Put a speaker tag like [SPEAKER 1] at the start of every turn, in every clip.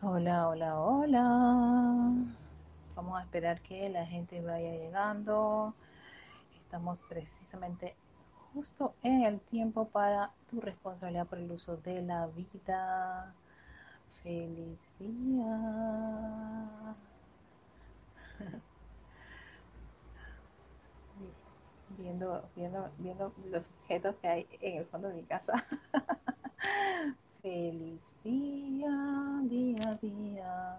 [SPEAKER 1] Hola, hola, hola. Vamos a esperar que la gente vaya llegando. Estamos precisamente justo en el tiempo para tu responsabilidad por el uso de la vida. Feliz día. Viendo, viendo, viendo los objetos que hay en el fondo de mi casa. Feliz día, día, día.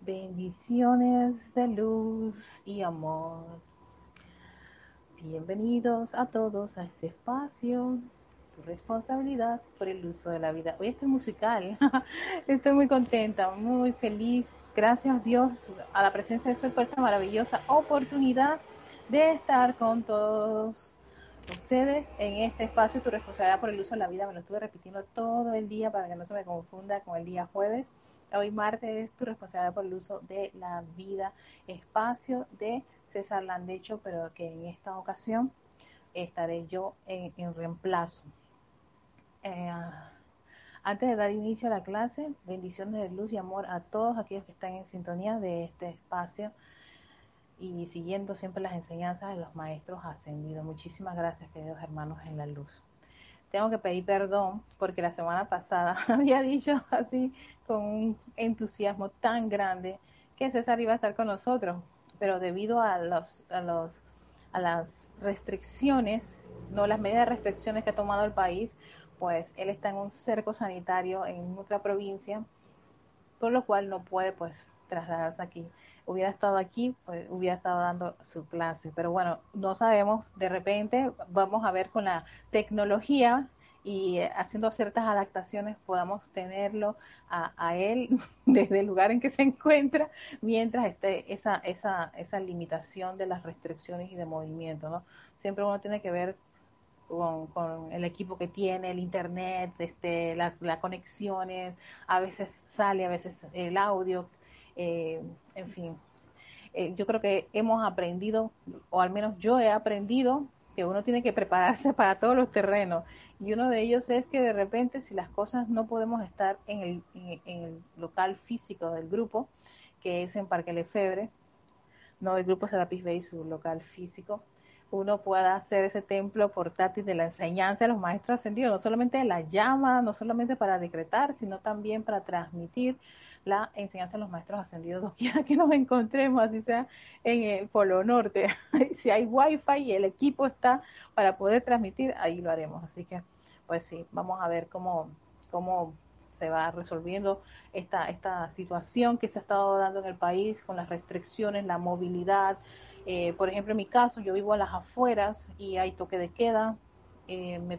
[SPEAKER 1] Bendiciones de luz y amor. Bienvenidos a todos a este espacio, tu responsabilidad por el uso de la vida. Hoy estoy musical, estoy muy contenta, muy feliz. Gracias Dios a la presencia de Sol por esta maravillosa oportunidad de estar con todos ustedes en este espacio, tu responsabilidad por el uso de la vida, me lo estuve repitiendo todo el día para que no se me confunda con el día jueves. Hoy martes es tu responsabilidad por el uso de la vida, espacio de César Landecho, pero que en esta ocasión estaré yo en, reemplazo. Eh, antes de dar inicio a la clase, bendiciones de luz y amor a todos aquellos que están en sintonía de este espacio y siguiendo siempre las enseñanzas de los maestros ascendidos. Muchísimas gracias, queridos hermanos en la luz. Tengo que pedir perdón porque la semana pasada había dicho así con un entusiasmo tan grande que César iba a estar con nosotros, pero debido a los a los a las restricciones, no las medidas de restricciones que ha tomado el país, pues él está en un cerco sanitario en otra provincia, por lo cual no puede pues trasladarse aquí hubiera estado aquí, pues hubiera estado dando su clase. Pero bueno, no sabemos, de repente vamos a ver con la tecnología y eh, haciendo ciertas adaptaciones podamos tenerlo a, él desde el lugar en que se encuentra mientras esté esa, esa, esa limitación de las restricciones y de movimiento, ¿no? Siempre uno tiene que ver con, el equipo que tiene, el internet, este, las conexiones, a veces sale, a veces el audio, eh, en fin, eh, yo creo que hemos aprendido, o al menos yo he aprendido, que uno tiene que prepararse para todos los terrenos. Y uno de ellos es que de repente si las cosas no podemos estar en el, en, el local físico del grupo, que es en Parque Lefebre, no el grupo Serapis Bay, su local físico, uno pueda hacer ese templo portátil de la enseñanza de los maestros ascendidos, no solamente de la llama, no solamente para decretar, sino también para transmitir la enseñanza de los maestros ascendidos, donde que nos encontremos, así sea en el Polo Norte. si hay wifi y el equipo está para poder transmitir, ahí lo haremos. Así que, pues sí, vamos a ver cómo, cómo se va resolviendo esta, esta situación que se ha estado dando en el país con las restricciones, la movilidad. Eh, por ejemplo, en mi caso, yo vivo a las afueras y hay toque de queda. Eh, me,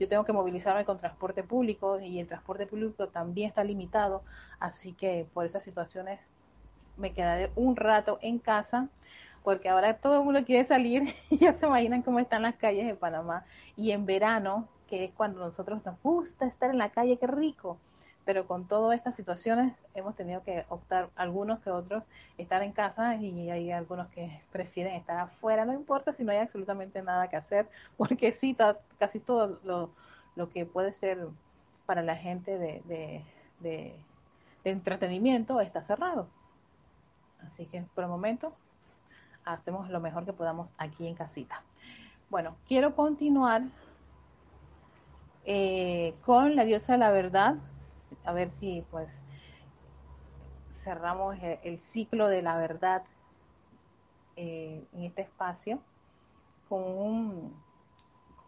[SPEAKER 1] yo tengo que movilizarme con transporte público y el transporte público también está limitado, así que por esas situaciones me quedaré un rato en casa porque ahora todo el mundo quiere salir. Y ya se imaginan cómo están las calles de Panamá. Y en verano, que es cuando nosotros nos gusta estar en la calle, qué rico pero con todas estas situaciones hemos tenido que optar algunos que otros estar en casa y hay algunos que prefieren estar afuera, no importa si no hay absolutamente nada que hacer, porque sí, casi todo lo, lo, que puede ser para la gente de, de, de, entretenimiento está cerrado. Así que por el momento hacemos lo mejor que podamos aquí en casita. Bueno, quiero continuar eh, con la diosa de la verdad, a ver si pues cerramos el, ciclo de la verdad eh, en este espacio con, un,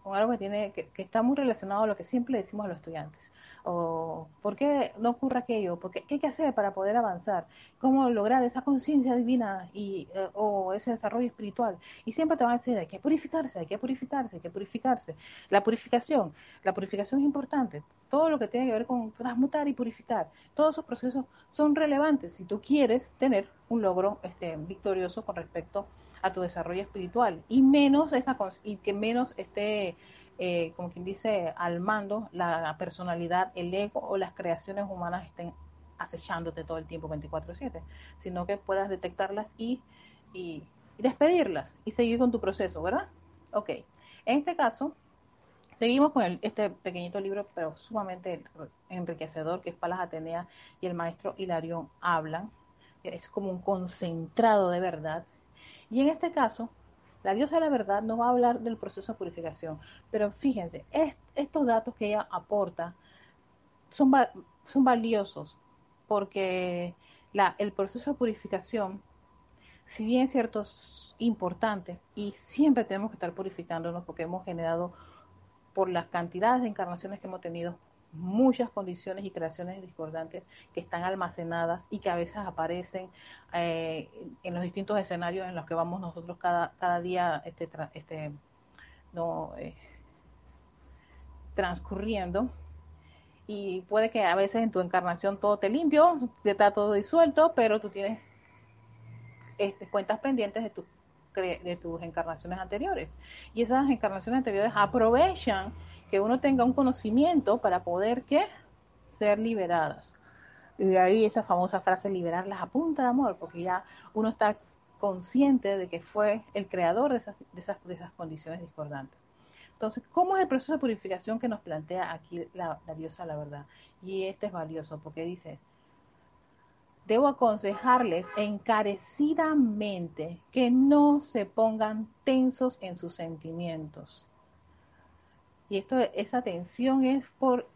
[SPEAKER 1] con algo que tiene que, está muy relacionado a lo que siempre decimos a los estudiantes o por qué no ocurre aquello, porque qué hay que hacer para poder avanzar, cómo lograr esa conciencia divina y eh, o ese desarrollo espiritual. Y siempre te van a decir, hay que purificarse, hay que purificarse, hay que purificarse. La purificación, la purificación es importante. Todo lo que tiene que ver con transmutar y purificar, todos esos procesos son relevantes si tú quieres tener un logro este, victorioso con respecto a tu desarrollo espiritual y menos esa y que menos esté eh, como quien dice, al mando la personalidad, el ego o las creaciones humanas estén acechándote todo el tiempo 24/7, sino que puedas detectarlas y, despedirlas y seguir con tu proceso, ¿verdad? Ok, en este caso, Seguimos con este pequeñito libro, pero sumamente enriquecedor, que es Palas Atenea y el maestro Hilario hablan. Es como un concentrado de verdad. Y en este caso, la diosa de la verdad nos va a hablar del proceso de purificación. Pero fíjense, estos datos que ella aporta son, son valiosos porque el proceso de purificación, si bien es cierto, es importante y siempre tenemos que estar purificándonos porque hemos generado por las cantidades de encarnaciones que hemos tenido, muchas condiciones y creaciones discordantes que están almacenadas y que a veces aparecen eh, en los distintos escenarios en los que vamos nosotros cada, cada día este, este, no, eh, transcurriendo. Y puede que a veces en tu encarnación todo te limpio, te está todo disuelto, pero tú tienes este, cuentas pendientes de tu de tus encarnaciones anteriores. Y esas encarnaciones anteriores aprovechan que uno tenga un conocimiento para poder ¿qué? ser liberadas. Y de ahí esa famosa frase, liberarlas a punta de amor, porque ya uno está consciente de que fue el creador de esas, de esas, de esas condiciones discordantes. Entonces, ¿cómo es el proceso de purificación que nos plantea aquí la, la diosa la verdad? Y este es valioso porque dice, debo aconsejarles encarecidamente que no se pongan tensos en sus sentimientos. Y esto, esa tensión es por,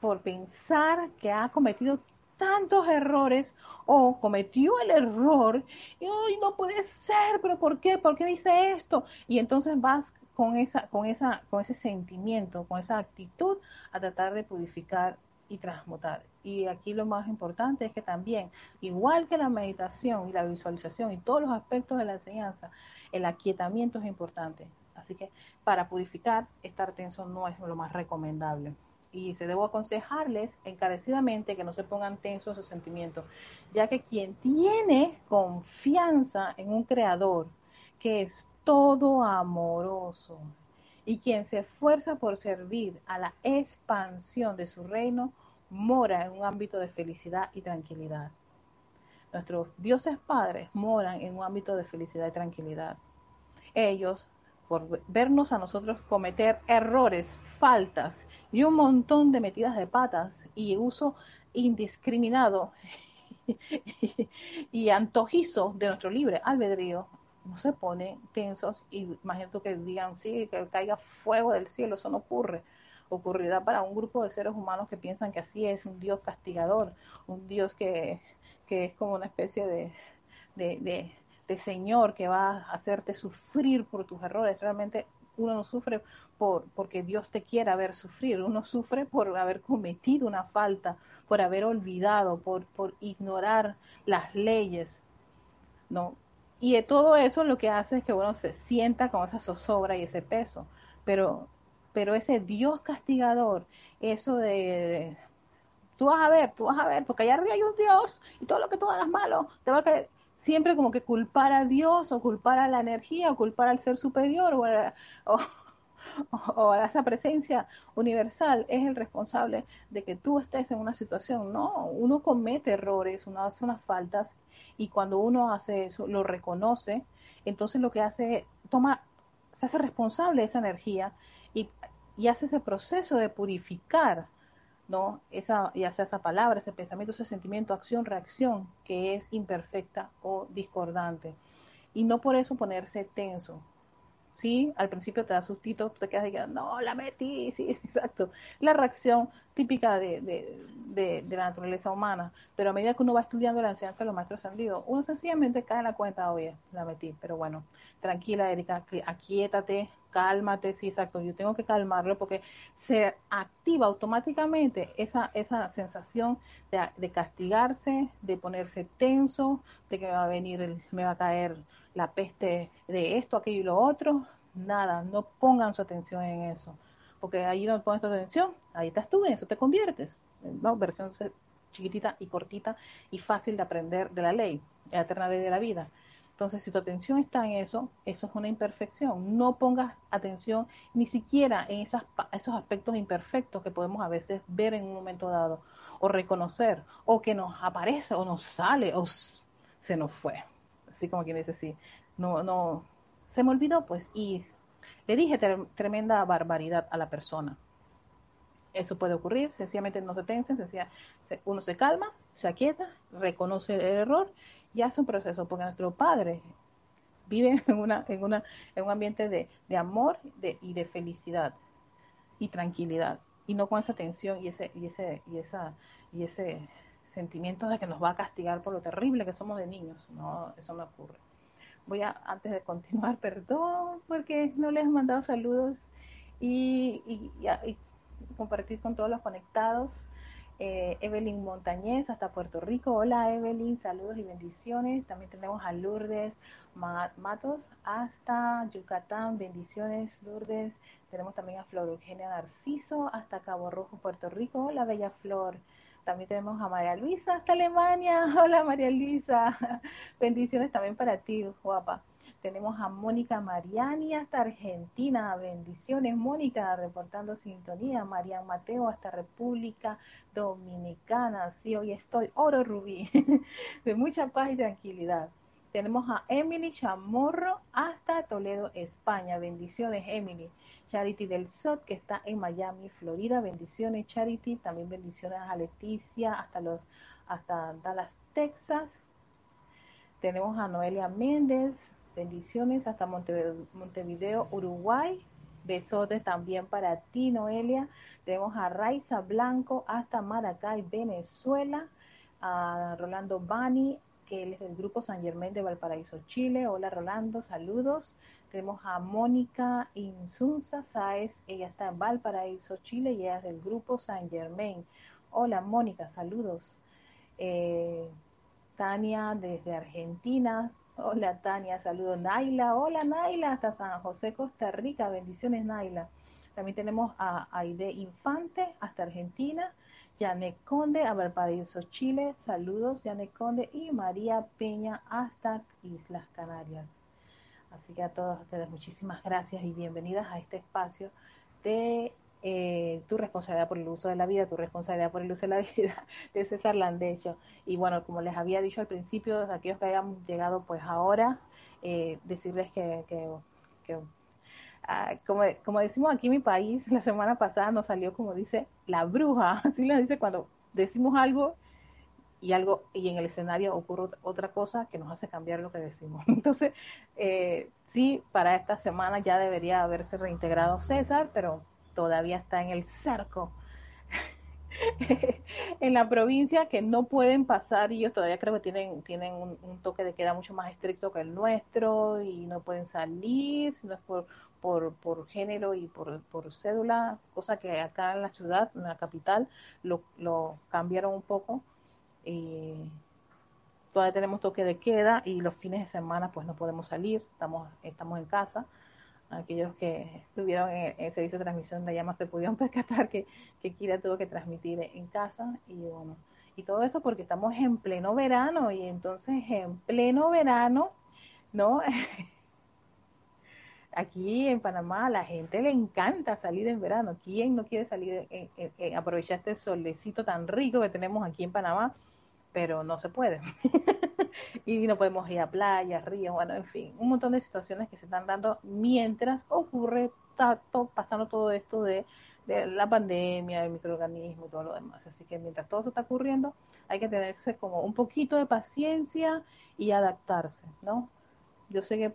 [SPEAKER 1] por pensar que ha cometido tantos errores o cometió el error y hoy no puede ser, pero ¿por qué? ¿Por qué dice esto? Y entonces vas con esa, con esa, con ese sentimiento, con esa actitud a tratar de purificar y transmutar. Y aquí lo más importante es que también, igual que la meditación y la visualización y todos los aspectos de la enseñanza, el aquietamiento es importante. Así que para purificar, estar tenso no es lo más recomendable. Y se debo aconsejarles encarecidamente que no se pongan tensos sus sentimientos, ya que quien tiene confianza en un creador que es todo amoroso, y quien se esfuerza por servir a la expansión de su reino mora en un ámbito de felicidad y tranquilidad. Nuestros dioses padres moran en un ámbito de felicidad y tranquilidad. Ellos, por vernos a nosotros cometer errores, faltas y un montón de metidas de patas y uso indiscriminado y antojizo de nuestro libre albedrío, no se ponen tensos y imagínate que digan, sí, que caiga fuego del cielo, eso no ocurre. Ocurrirá para un grupo de seres humanos que piensan que así es, un Dios castigador, un Dios que, que es como una especie de, Señor que va a hacerte sufrir por tus errores. Realmente uno no sufre por, porque Dios te quiera ver sufrir, uno sufre por haber cometido una falta, por haber olvidado, por, por ignorar las leyes. No, y de todo eso lo que hace es que uno se sienta con esa zozobra y ese peso. Pero, pero ese Dios castigador, eso de, tú vas a ver, tú vas a ver, porque allá arriba hay un Dios y todo lo que tú hagas malo, te va a caer siempre como que culpar a Dios o culpar a la energía o culpar al ser superior o a, esa presencia universal es el responsable de que tú estés en una situación. No, uno comete errores, uno hace unas faltas y cuando uno hace eso, lo reconoce, entonces lo que hace, toma, se hace responsable de esa energía y, y hace ese proceso de purificar, ¿no? Esa, ya sea esa palabra, ese pensamiento, ese sentimiento, acción, reacción, que es imperfecta o discordante. Y no por eso ponerse tenso, ¿sí? Al principio te da sustito, te quedas diciendo, no, la metí, sí, exacto. La reacción típica de, de, de, la naturaleza humana, pero a medida que uno va estudiando la enseñanza de los maestros ascendidos, uno sencillamente cae en la cuenta, oye, la metí, pero bueno, tranquila, Erika, aquietate, cálmate, sí, exacto, yo tengo que calmarlo porque se activa automáticamente esa, esa sensación de, de castigarse, de ponerse tenso, de que me va a venir, me va a caer la peste de esto, aquello y lo otro, nada, no pongan su atención en eso, porque ahí no pones tu atención, ahí estás tú, en eso te conviertes, ¿no? Versión chiquitita y cortita y fácil de aprender de la ley, la eterna ley de la vida. Entonces, si tu atención está en eso, eso es una imperfección. No pongas atención ni siquiera en esas, esos aspectos imperfectos que podemos a veces ver en un momento dado, o reconocer, o que nos aparece, o nos sale, o se nos fue así como quien dice, sí, no, no, se me olvidó, pues, y le dije tremenda barbaridad a la persona. Eso puede ocurrir, sencillamente no se tensen, uno se calma, se aquieta, reconoce el error y hace un proceso, porque nuestro padre vive en, una, en, una, en un ambiente de, de amor de, y de felicidad y tranquilidad, y no con esa tensión y ese, y ese, y esa, y ese sentimiento de que nos va a castigar por lo terrible que somos de niños. No, eso no ocurre. Voy a, antes de continuar, perdón, porque no les he mandado saludos y, y, y compartir con todos los conectados. Eh, Evelyn Montañez hasta Puerto Rico. Hola Evelyn, saludos y bendiciones. También tenemos a Lourdes Matos hasta Yucatán. Bendiciones Lourdes. Tenemos también a Flor Eugenia Narciso hasta Cabo Rojo, Puerto Rico. Hola Bella Flor. También tenemos a María Luisa hasta Alemania. Hola María Luisa. Bendiciones también para ti, guapa. Tenemos a Mónica Mariani hasta Argentina. Bendiciones, Mónica, reportando sintonía. Marian Mateo hasta República Dominicana. Sí, hoy estoy oro rubí, de mucha paz y tranquilidad. Tenemos a Emily Chamorro hasta Toledo, España. Bendiciones, Emily. Charity del SOT, que está en Miami, Florida. Bendiciones, Charity. También bendiciones a Leticia hasta, los, hasta Dallas, Texas. Tenemos a Noelia Méndez, Bendiciones hasta Montevideo, Uruguay. Besotes también para ti, Noelia. Tenemos a Raiza Blanco hasta Maracay, Venezuela. A Rolando Bani, que es del grupo San Germán de Valparaíso, Chile. Hola, Rolando, saludos. Tenemos a Mónica Insunza Sáez, ella está en Valparaíso, Chile, y ella es del grupo San Germán. Hola, Mónica, saludos. Eh, Tania desde Argentina, Hola Tania, saludos Naila. Hola Naila, hasta San José, Costa Rica. Bendiciones Naila. También tenemos a Aide Infante hasta Argentina. Janet Conde a Valparaíso, Chile. Saludos Janet Conde y María Peña hasta Islas Canarias. Así que a todos ustedes muchísimas gracias y bienvenidas a este espacio de eh, tu responsabilidad por el uso de la vida, tu responsabilidad por el uso de la vida de César Landecho. Y bueno, como les había dicho al principio, aquellos que hayan llegado pues ahora, eh, decirles que, que, ah, como, como, decimos aquí en mi país, la semana pasada nos salió como dice la bruja, así lo dice cuando decimos algo y algo y en el escenario ocurre otra cosa que nos hace cambiar lo que decimos. Entonces, eh, sí, para esta semana ya debería haberse reintegrado César, pero todavía está en el cerco en la provincia que no pueden pasar y ellos todavía creo que tienen tienen un, toque de queda mucho más estricto que el nuestro y no pueden salir no es por por, por género y por, por cédula, cosa que acá en la ciudad, en la capital, lo, lo cambiaron un poco. Y todavía tenemos toque de queda y los fines de semana pues no podemos salir, estamos, estamos en casa aquellos que estuvieron en, el servicio de transmisión de llamas se pudieron percatar que, que Kira tuvo que transmitir en casa y bueno, y todo eso porque estamos en pleno verano y entonces en pleno verano, ¿no? Aquí en Panamá a la gente le encanta salir en verano. ¿Quién no quiere salir, en, aprovechar este solecito tan rico que tenemos aquí en Panamá? Pero no se puede. y no podemos ir a playa, ríos, bueno, en fin, un montón de situaciones que se están dando mientras ocurre pasando todo esto de, la pandemia, el microorganismo y todo lo demás. Así que mientras todo eso está ocurriendo, hay que tenerse como un poquito de paciencia y adaptarse, ¿no? Yo sé que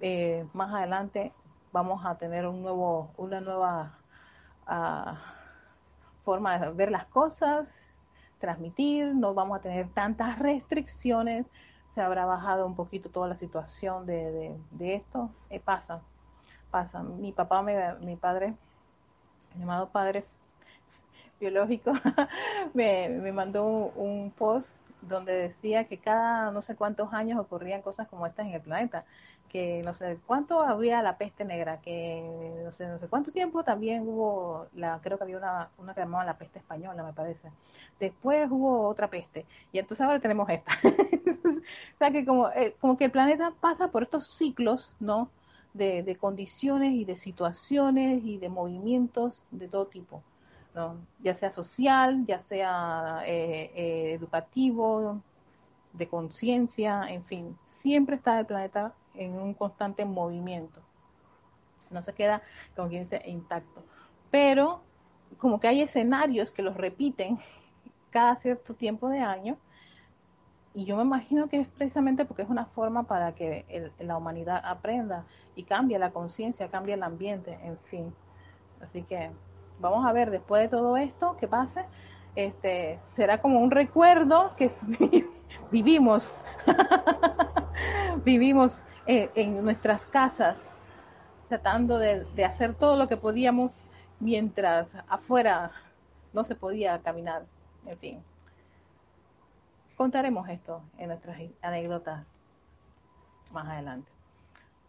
[SPEAKER 1] eh, más adelante vamos a tener un nuevo, una nueva uh, forma de ver las cosas, transmitir, no vamos a tener tantas restricciones, se habrá bajado un poquito toda la situación de, de, esto. Eh, pasa, pasa. Mi papá, mi padre, mi llamado padre biológico, me, me mandó un post donde decía que cada no sé cuántos años ocurrían cosas como estas en el planeta que no sé cuánto había la peste negra, que no sé, no sé cuánto tiempo también hubo, la creo que había una, una que llamaban la peste española, me parece. Después hubo otra peste, y entonces ahora tenemos esta. o sea que como, eh, como que el planeta pasa por estos ciclos, ¿no? De, de condiciones y de situaciones y de movimientos de todo tipo. ¿no? ya sea social, ya sea eh, eh, educativo, de conciencia, en fin, siempre está el planeta en un constante movimiento. no se queda, como quien dice, intacto. Pero como que hay escenarios que los repiten cada cierto tiempo de año y yo me imagino que es precisamente porque es una forma para que la humanidad aprenda y cambie la conciencia, cambie el ambiente, en fin. Así que vamos a ver después de todo esto que pase, este será como un recuerdo que vivimos, vivimos en, nuestras casas, tratando de, de hacer todo lo que podíamos mientras afuera no se podía caminar, en fin. Contaremos esto en nuestras anécdotas más adelante.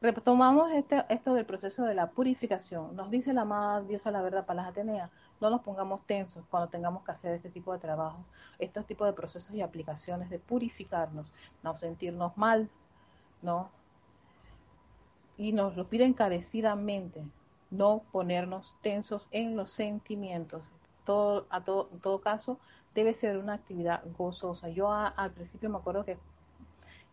[SPEAKER 1] Retomamos este, esto del proceso de la purificación. Nos dice la amada diosa la verdad para las Ateneas, no nos pongamos tensos cuando tengamos que hacer este tipo de trabajos, estos tipos de procesos y aplicaciones de purificarnos, no sentirnos mal, ¿no? Y nos lo pide encarecidamente, no ponernos tensos en los sentimientos. Todo, a todo, en todo caso, debe ser una actividad gozosa. Yo al principio me acuerdo que,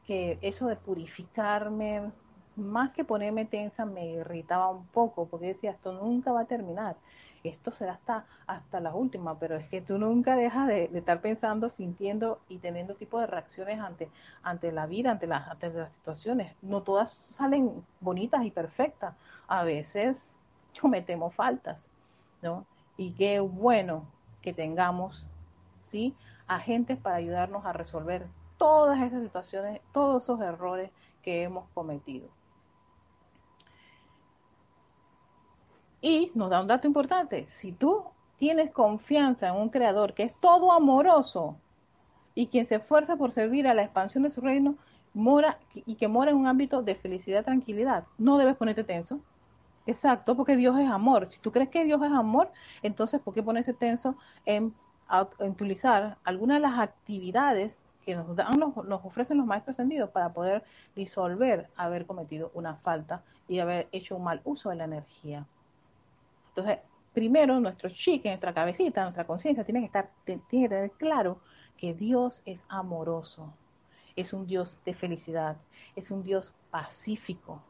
[SPEAKER 1] que eso de purificarme, más que ponerme tensa, me irritaba un poco, porque decía, esto nunca va a terminar, esto será hasta, hasta la última, pero es que tú nunca dejas de, estar pensando, sintiendo y teniendo tipo de reacciones ante, ante la vida, ante las, ante las situaciones. No todas salen bonitas y perfectas, a veces cometemos faltas, ¿no? Y qué bueno que tengamos agentes para ayudarnos a resolver todas esas situaciones, todos esos errores que hemos cometido. Y nos da un dato importante, si tú tienes confianza en un creador que es todo amoroso y quien se esfuerza por servir a la expansión de su reino, mora y que mora en un ámbito de felicidad, y tranquilidad, no debes ponerte tenso. Exacto, porque Dios es amor. Si tú crees que Dios es amor, entonces ¿por qué ponerse tenso en utilizar algunas de las actividades que nos, dan, nos, ofrecen los maestros ascendidos para poder disolver haber cometido una falta y haber hecho un mal uso de la energía. Entonces, primero nuestro chique, nuestra cabecita, nuestra conciencia tiene que estar, tiene que tener claro que Dios es amoroso, es un Dios de felicidad, es un Dios pacífico,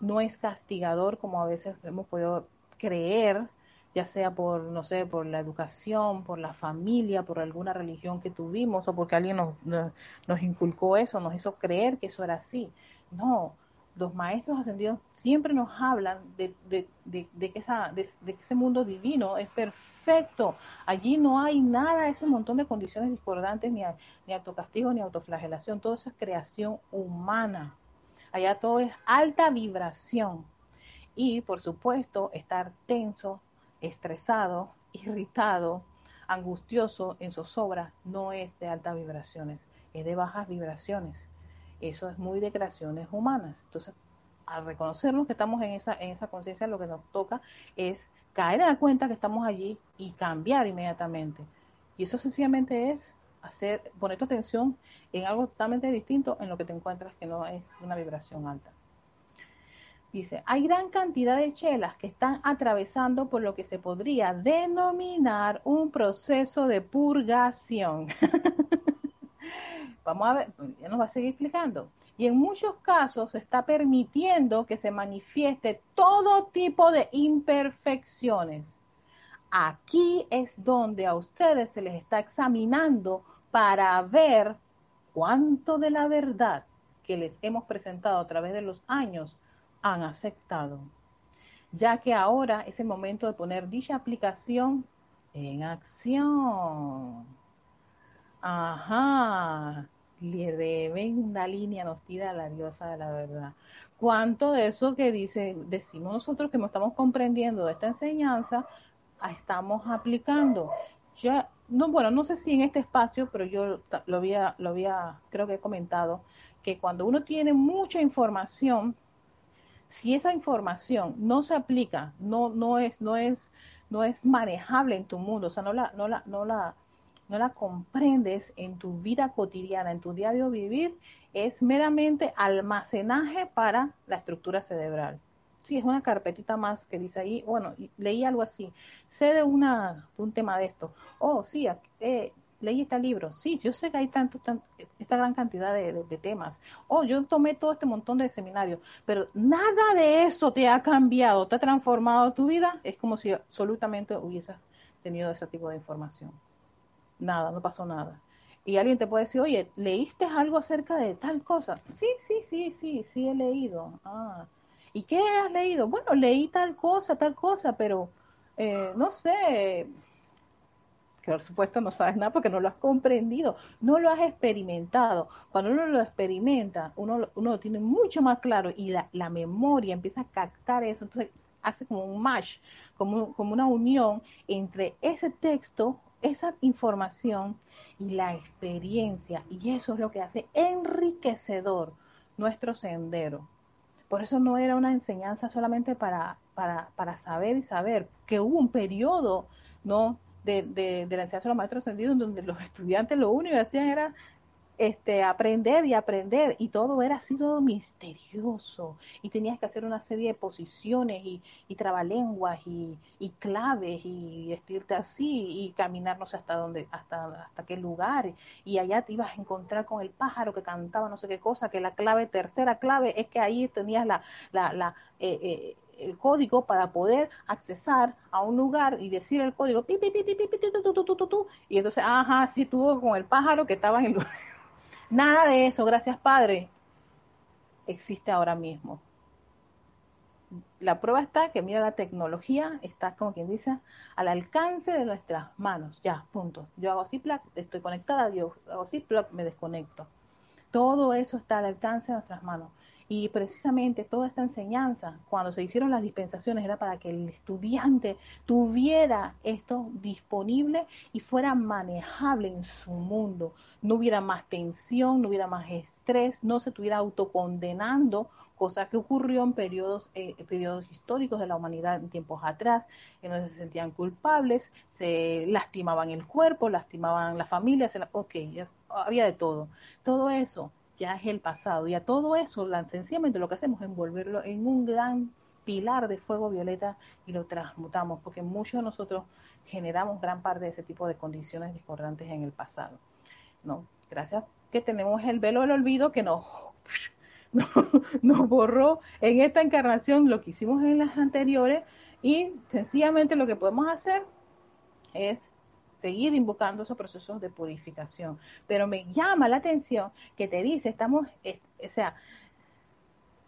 [SPEAKER 1] no es castigador como a veces hemos podido creer ya sea por, no sé, por la educación, por la familia, por alguna religión que tuvimos o porque alguien nos, nos, inculcó eso, nos hizo creer que eso era así. No, los maestros ascendidos siempre nos hablan de, que, ese mundo divino es perfecto. Allí no hay nada, ese montón de condiciones discordantes, ni, ni autocastigo, ni autoflagelación. Todo eso es creación humana. Allá todo es alta vibración. Y, por supuesto, estar tenso, estresado, irritado, angustioso en zozobra, no es de altas vibraciones, es de bajas vibraciones. Eso es muy de creaciones humanas. Entonces, al reconocernos que estamos en esa, en esa conciencia, lo que nos toca es caer en la cuenta que estamos allí y cambiar inmediatamente. Y eso sencillamente es hacer, poner tu atención en algo totalmente distinto en lo que te encuentras que no es una vibración alta. Dice, hay gran cantidad de chelas que están atravesando por lo que se podría denominar un proceso de purgación. Vamos a ver, ya nos va a seguir explicando. Y en muchos casos se está permitiendo que se manifieste todo tipo de imperfecciones. Aquí es donde a ustedes se les está examinando para ver cuánto de la verdad que les hemos presentado a través de los años han aceptado, ya que ahora es el momento de poner dicha aplicación en acción. Ajá, una línea nos tira la diosa de la verdad. ¿Cuánto de eso que dice, decimos nosotros que no estamos comprendiendo de esta enseñanza, estamos aplicando? Ya, no, bueno, no sé si en este espacio, pero yo lo había, lo había, creo que he comentado, que cuando uno tiene mucha información, si esa información no se aplica, no, no es, no es, no es manejable en tu mundo, o sea, no la, no la, no la, no la comprendes en tu vida cotidiana, en tu diario vivir, es meramente almacenaje para la estructura cerebral. Sí, es una carpetita más que dice ahí, bueno, leí algo así, sé de una, un tema de esto, oh, sí, eh, leí este libro. Sí, yo sé que hay tanto, esta gran cantidad de, temas. Oh, yo tomé todo este montón de seminarios, pero nada de eso te ha cambiado, te ha transformado tu vida. Es como si absolutamente hubieses tenido ese tipo de información. Nada, no pasó nada. Y alguien te puede decir, oye, ¿leíste algo acerca de tal cosa? Sí, sí, sí, sí, sí he leído. Ah, ¿y qué has leído? Bueno, leí tal cosa, tal cosa, pero eh, no sé, que por supuesto no sabes nada porque no lo has comprendido, no lo has experimentado. Cuando uno lo experimenta, uno, uno lo tiene mucho más claro y la, memoria empieza a captar eso, entonces hace como un match, como, como una unión entre ese texto, esa información y la experiencia. Y eso es lo que hace enriquecedor nuestro sendero. Por eso no era una enseñanza solamente para, para, para saber y saber, que hubo un periodo, ¿no? de, de, de la enseñanza de los maestros ascendidos, donde los estudiantes lo único que hacían era este, aprender y aprender, y todo era así todo misterioso, y tenías que hacer una serie de posiciones y, y trabalenguas y, y claves, y vestirte así, y caminar no sé hasta dónde, hasta, hasta qué lugar, y allá te ibas a encontrar con el pájaro que cantaba no sé qué cosa, que la clave, tercera clave, es que ahí tenías la, la, la eh, eh, el código para poder accesar a un lugar y decir el código, y entonces, ajá, sí tuvo con el pájaro que estaba en el lugar. Nada de eso, gracias Padre, existe ahora mismo. La prueba está que, mira, la tecnología está, como quien dice, al alcance de nuestras manos. Ya, punto. Yo hago así, estoy conectada, yo hago así, me desconecto. Todo eso está al alcance de nuestras manos. Y precisamente toda esta enseñanza, cuando se hicieron las dispensaciones, era para que el estudiante tuviera esto disponible y fuera manejable en su mundo. No hubiera más tensión, no hubiera más estrés, no se estuviera autocondenando, cosa que ocurrió en periodos, eh, periodos históricos de la humanidad en tiempos atrás, en donde se sentían culpables, se lastimaban el cuerpo, lastimaban la familia, se ok, había de todo. Todo eso ya es el pasado. Y a todo eso, sencillamente lo que hacemos es envolverlo en un gran pilar de fuego violeta y lo transmutamos, porque muchos de nosotros generamos gran parte de ese tipo de condiciones discordantes en el pasado. ¿no? Gracias que tenemos el velo del olvido que nos, nos borró en esta encarnación lo que hicimos en las anteriores y sencillamente lo que podemos hacer es seguir invocando esos procesos de purificación. Pero me llama la atención que te dice, estamos, o sea,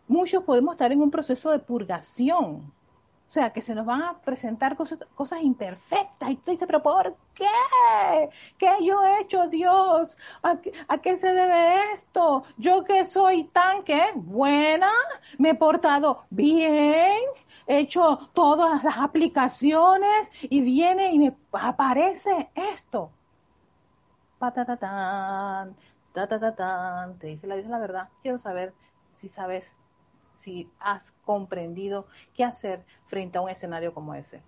[SPEAKER 1] muchos podemos estar en un proceso de purgación. O sea, que se nos van a presentar cosas, cosas imperfectas. Y tú dices, pero ¿por qué? ¿Qué yo he hecho, Dios? ¿A qué, ¿A qué, se debe esto? Yo que soy tan que buena, me he portado bien, he hecho todas las aplicaciones y viene y me aparece esto. Patatatán, ta te dice la, dice la verdad. Quiero saber si sabes, si has comprendido qué hacer frente a un escenario como ese.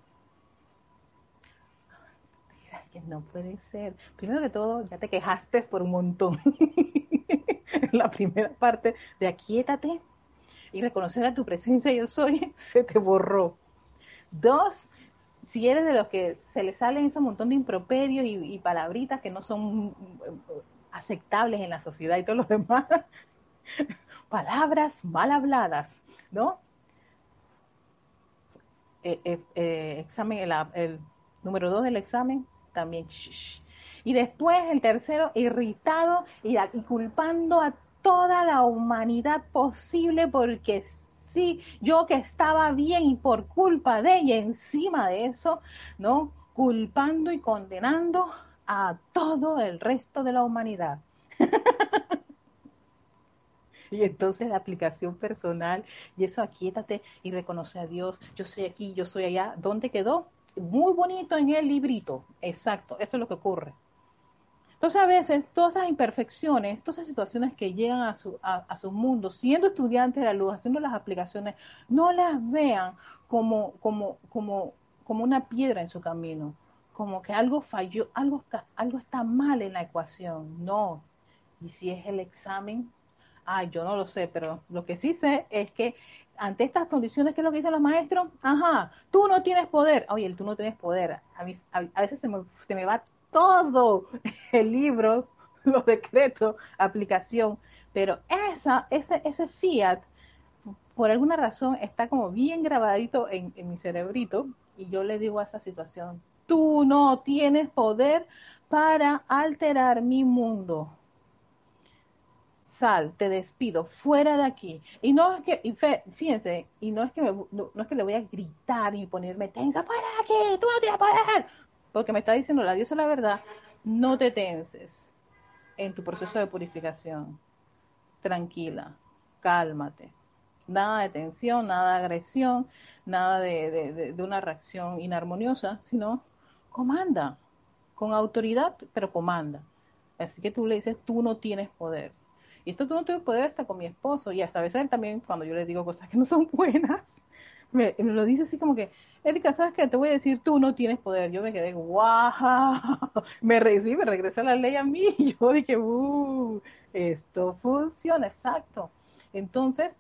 [SPEAKER 1] No puede ser. Primero que todo, ya te quejaste por un montón. la primera parte de aquíétate y reconocer a tu presencia yo soy, se te borró. Dos, si eres de los que se le salen ese montón de improperios y, palabritas que no son aceptables en la sociedad y todo lo demás, palabras mal habladas, ¿no? Eh, eh, eh, examen, el, número dos del examen, también. Y después el tercero, irritado y, y culpando a toda la humanidad posible porque sí, yo que estaba bien y por culpa de ella, encima de eso, ¿no? Culpando y condenando a todo el resto de la humanidad. y entonces la aplicación personal y eso aquíétate y reconoce a Dios, yo soy aquí, yo soy allá, ¿dónde quedó? Muy bonito en el librito, exacto, eso es lo que ocurre. Entonces a veces todas esas imperfecciones, todas esas situaciones que llegan a su, a, su mundo, siendo estudiantes de la luz, haciendo las aplicaciones, no las vean como, como, como, como una piedra en su camino, como que algo falló, algo está, algo está mal en la ecuación. No. Y si es el examen, ay, yo no lo sé, pero lo que sí sé es que ante estas condiciones, ¿qué es lo que dicen los maestros? Ajá, tú no tienes poder. Oye, tú no tienes poder. A, mí, a, veces se me, se me va todo el libro, los decretos, aplicación, pero esa, ese, ese fiat, por alguna razón, está como bien grabadito en, en mi cerebrito y yo le digo a esa situación, tú no tienes poder para alterar mi mundo sal, te despido, fuera de aquí. Y no es que, fíjense, y no es que no, es que le voy a gritar y ponerme tensa, fuera de aquí, tú no tienes poder, porque me está diciendo la diosa la verdad, no te tenses en tu proceso de purificación. Tranquila, cálmate. Nada de tensión, nada de agresión, nada de, de una reacción inarmoniosa, sino comanda, con autoridad, pero comanda. Así que tú le dices, tú no tienes poder y esto tú no tienes poder hasta con mi esposo. Y hasta a veces él también, cuando yo le digo cosas que no son buenas, me, lo dice así como que, Erika, ¿sabes qué? Te voy a decir, tú no tienes poder. Yo me quedé, guau, me reí, me regresé la ley a mí. Y yo dije, uh, esto funciona, exacto. Entonces,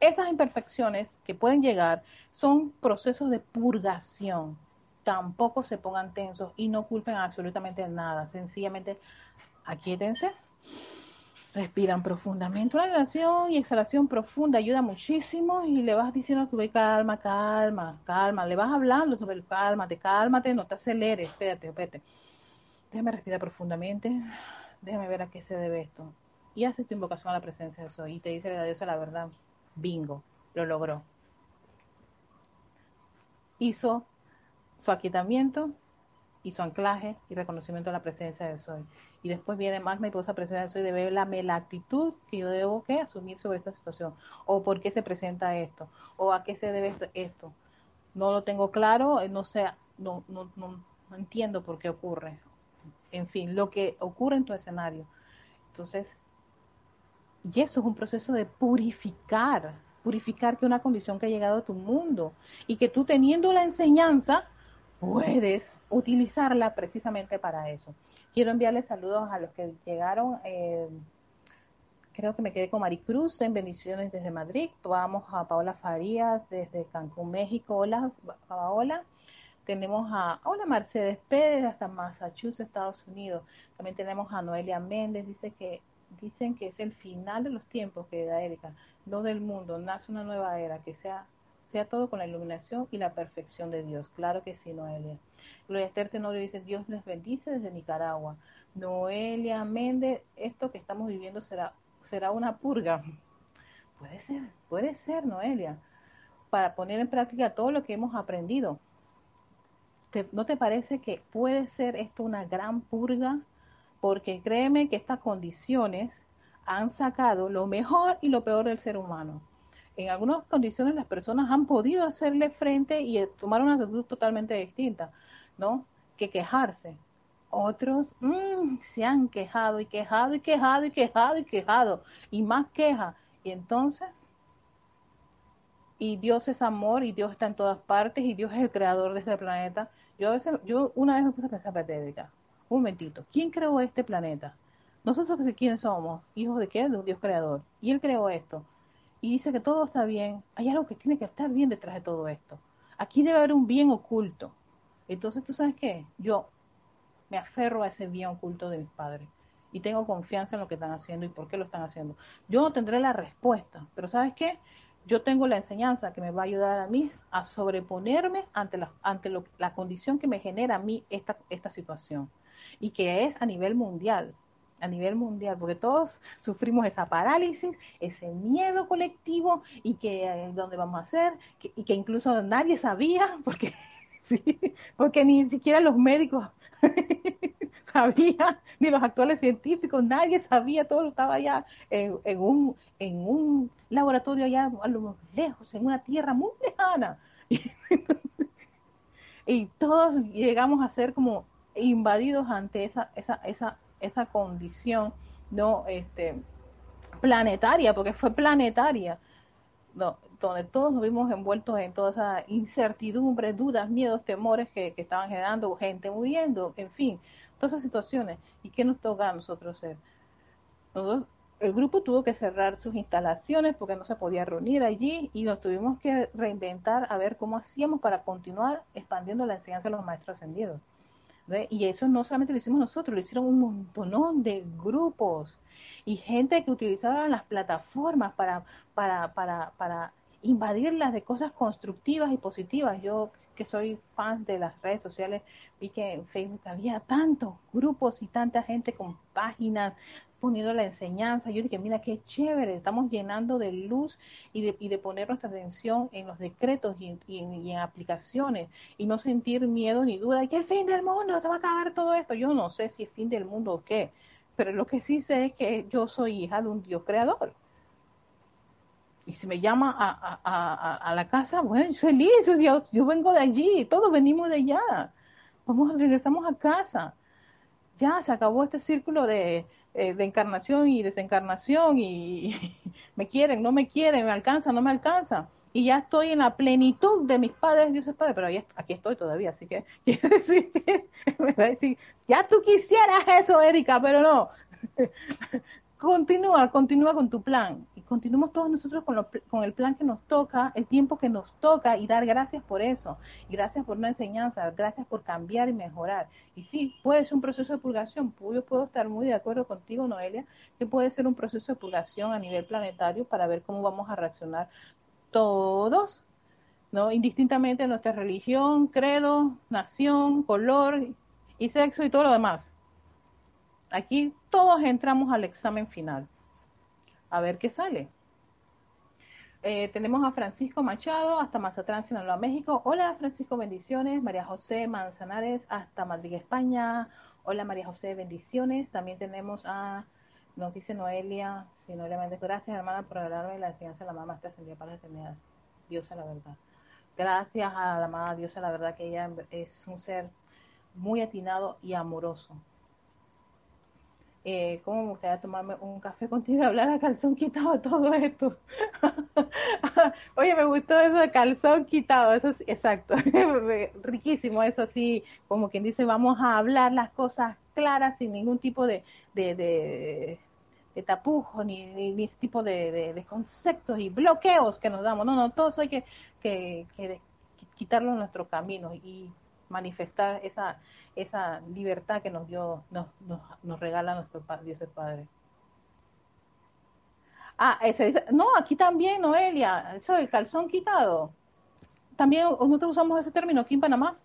[SPEAKER 1] esas imperfecciones que pueden llegar son procesos de purgación. Tampoco se pongan tensos y no culpen absolutamente nada. Sencillamente, aquíétense Respiran profundamente. Una inhalación y exhalación profunda ayuda muchísimo y le vas diciendo a tu calma, calma, calma. Le vas hablando sobre cálmate, cálmate, no te aceleres, espérate, espérate. Déjame respirar profundamente. Déjame ver a qué se debe esto. Y hace tu invocación a la presencia de Soy y te dice la diosa la verdad. Bingo, lo logró. Hizo su aquietamiento y su anclaje y reconocimiento de la presencia de Soy y después viene más mi esposa presenta eso y debe la, la actitud que yo debo que asumir sobre esta situación o por qué se presenta esto o a qué se debe esto. No lo tengo claro, eh, no sé, no, no, no, entiendo por qué ocurre. En fin, lo que ocurre en tu escenario. Entonces, y eso es un proceso de purificar, purificar que una condición que ha llegado a tu mundo y que tú teniendo la enseñanza puedes utilizarla precisamente para eso. Quiero enviarles saludos a los que llegaron. Eh, creo que me quedé con Maricruz en bendiciones desde Madrid. Vamos a Paola Farías desde Cancún, México. Hola, Paola. Tenemos a, hola Mercedes Pérez hasta Massachusetts, Estados Unidos. También tenemos a Noelia Méndez, dice que dicen que es el final de los tiempos que da Erika, no del mundo, nace una nueva era, que sea, sea todo con la iluminación y la perfección de Dios. Claro que sí, Noelia. Gloria Esther Tenorio dice, Dios les bendice desde Nicaragua. Noelia Méndez, esto que estamos viviendo será, será una purga. Puede ser, puede ser, Noelia, para poner en práctica todo lo que hemos aprendido. ¿No te parece que puede ser esto una gran purga? Porque créeme que estas condiciones han sacado lo mejor y lo peor del ser humano. En algunas condiciones las personas han podido hacerle frente y tomar una actitud totalmente distinta. ¿no? Que quejarse. Otros mm, se han quejado y quejado y quejado y quejado y quejado y más queja. Y entonces, y Dios es amor y Dios está en todas partes y Dios es el creador de este planeta. Yo a veces, yo una vez me puse a pensar, patética, un momentito, ¿quién creó este planeta? Nosotros quiénes somos, hijos de qué? De un Dios creador. Y Él creó esto. Y dice que todo está bien. Hay algo que tiene que estar bien detrás de todo esto. Aquí debe haber un bien oculto. Entonces, ¿tú sabes qué? Yo me aferro a ese bien oculto de mis padres y tengo confianza en lo que están haciendo y por qué lo están haciendo. Yo no tendré la respuesta, pero ¿sabes qué? Yo tengo la enseñanza que me va a ayudar a mí a sobreponerme ante la, ante la condición que me genera a mí esta, esta situación y que es a nivel mundial a nivel mundial, porque todos sufrimos esa parálisis, ese miedo colectivo y que eh, dónde vamos a hacer, y que incluso nadie sabía, porque porque ni siquiera los médicos sabían, ni los actuales científicos, nadie sabía, todo estaba allá en, un, en un laboratorio allá a lo lejos, en una tierra muy lejana. Y, todos llegamos a ser como invadidos ante esa, esa, esa, esa condición no este planetaria, porque fue planetaria. Donde todos nos vimos envueltos en toda esa incertidumbre, dudas, miedos, temores que, estaban generando, gente muriendo, en fin, todas esas situaciones. ¿Y qué nos toca a nosotros hacer? el grupo tuvo que cerrar sus instalaciones porque no se podía reunir allí y nos tuvimos que reinventar a ver cómo hacíamos para continuar expandiendo la enseñanza de los maestros ascendidos. Y eso no solamente lo hicimos nosotros, lo hicieron un montón de grupos y gente que utilizaba las plataformas para, para, para, para invadirlas de cosas constructivas y positivas. Yo que soy fan de las redes sociales, vi que en Facebook había tantos grupos y tanta gente con páginas poniendo la enseñanza. Yo dije, mira qué chévere, estamos llenando de luz y de, y de poner nuestra atención en los decretos y en, aplicaciones y no sentir miedo ni duda de que el fin del mundo se va a acabar todo esto. Yo no sé si es fin del mundo o qué, pero lo que sí sé es que yo soy hija de un Dios creador. Y si me llama a, a, a, la casa, bueno, feliz, yo, yo vengo de allí, todos venimos de allá. Vamos, regresamos a casa. Ya se acabó este círculo de, eh, de encarnación y desencarnación y me quieren, no me quieren, me alcanza, no me alcanza. Y ya estoy en la plenitud de mis padres, Dios es Padre, pero aquí estoy todavía, así que quiero decir que me va a decir, ya tú quisieras eso, Erika, pero no. Continúa, continúa con tu plan. Y continuamos todos nosotros con, con, el plan que nos toca, el tiempo que nos toca y dar gracias por eso. Gracias por una enseñanza, gracias por cambiar y mejorar. Y sí, puede ser un proceso de purgación. Yo puedo estar muy de acuerdo contigo, Noelia, que puede ser un proceso de purgación a nivel planetario para ver cómo vamos a reaccionar todos, ¿no? Indistintamente de nuestra religión, credo, nación, color y sexo y todo lo demás. Aquí todos entramos al examen final. A ver qué sale. Eh, tenemos a Francisco Machado hasta Mazatlán, Sinaloa, México. Hola Francisco, bendiciones. María José Manzanares hasta Madrid, España. Hola María José, bendiciones. También tenemos a, nos dice Noelia, sí, Noelia Méndez, gracias hermana por hablarme la enseñanza de la mamá maestra Ascendida para la eternidad. Dios a la verdad. Gracias a la mamá Dios a la verdad que ella es un ser muy atinado y amoroso eh, ¿cómo me gustaría tomarme un café contigo y hablar a calzón quitado todo esto? Oye, me gustó eso de calzón quitado, eso es exacto, riquísimo, eso así, como quien dice, vamos a hablar las cosas claras sin ningún tipo de, de, de, tapujo, ni, ni, ese tipo de, conceptos y bloqueos que nos damos, no, no, todo eso hay que, que, que quitarlo en nuestro camino y manifestar esa esa libertad que nos dio, nos, nos, nos regala nuestro Dios el Padre. Ah, ese, no, aquí también, Noelia, eso del calzón quitado. También nosotros usamos ese término aquí en Panamá.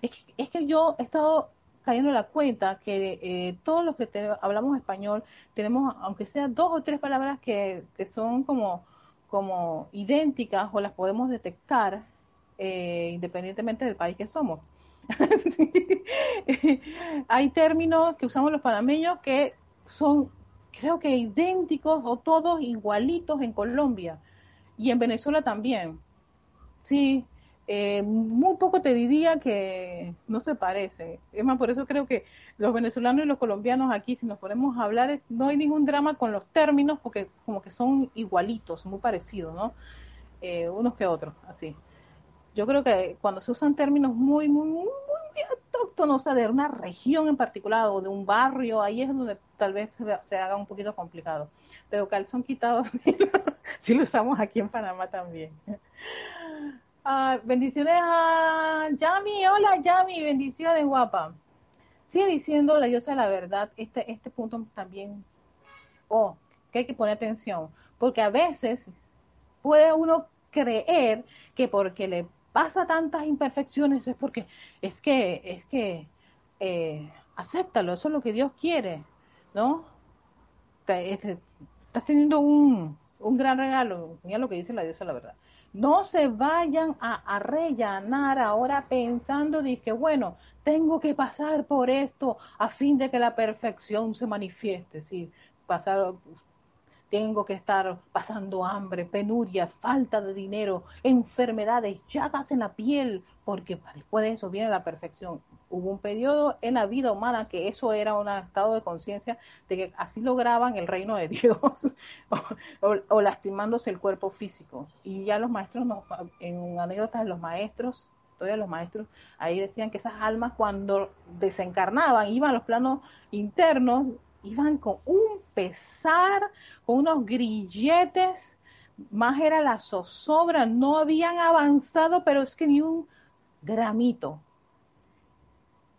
[SPEAKER 1] Es que, es que yo he estado cayendo en la cuenta que eh, todos los que hablamos español tenemos, aunque sean dos o tres palabras que, que son como, como idénticas o las podemos detectar eh, independientemente del país que somos. Hay términos que usamos los panameños que son, creo que idénticos o todos igualitos en Colombia y en Venezuela también. Sí, eh, muy poco te diría que no se parece. Es más, por eso creo que los venezolanos y los colombianos aquí, si nos ponemos a hablar, no hay ningún drama con los términos porque como que son igualitos, muy parecidos, ¿no? Eh, unos que otros, así yo creo que cuando se usan términos muy, muy, muy, autóctonos, o sea, de una región en particular o de un barrio, ahí es donde tal vez se, haga un poquito complicado. Pero calzón quitado, si lo usamos aquí en Panamá también. Ah, bendiciones a Yami, hola Yami, bendiciones guapa. Sigue diciendo la diosa de la verdad, este, este punto también, oh, que hay que poner atención, porque a veces puede uno creer que porque le pasa tantas imperfecciones es porque es que, es que, eh, acéptalo, eso es lo que Dios quiere, ¿no? Este, estás teniendo un, un gran regalo, mira lo que dice la diosa, la verdad. No se vayan a, a rellenar ahora pensando que, bueno, tengo que pasar por esto a fin de que la perfección se manifieste. Sí, pasar, tengo que estar pasando hambre, penurias, falta de dinero, enfermedades, llagas en la piel, porque después de eso viene la perfección. Hubo un periodo en la vida humana que eso era un estado de conciencia de que así lograban el reino de Dios o, lastimándose el cuerpo físico. Y ya los maestros, en anécdotas de los maestros, todavía los maestros, ahí decían que esas almas cuando desencarnaban, iban a los planos internos, iban con un pesar, con unos grilletes, más era la zozobra, no habían avanzado, pero es que ni un gramito.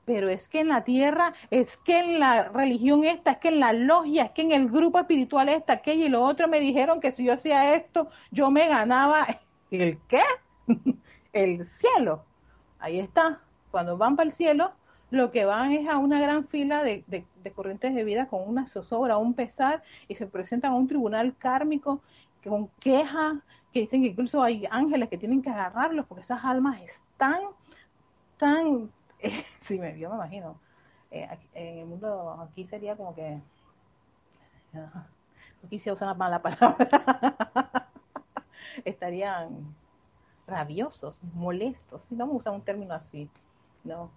[SPEAKER 1] pero es que en la tierra, es que en la religión esta, es que en la logia, es que en el grupo espiritual esta, aquello y lo otro me dijeron que si yo hacía esto, yo me ganaba el qué? el cielo. Ahí está. Cuando van para el cielo, lo que van es a una gran fila de, corrientes de vida con una zozobra, un pesar, y se presentan a un tribunal kármico con queja, que dicen que incluso hay ángeles que tienen que agarrarlos porque esas almas están tan sí, me, yo me imagino. Eh, en el mundo aquí sería como que. No quisiera usar una mala palabra. Estarían rabiosos, molestos. Si no me usar un término así, ¿no?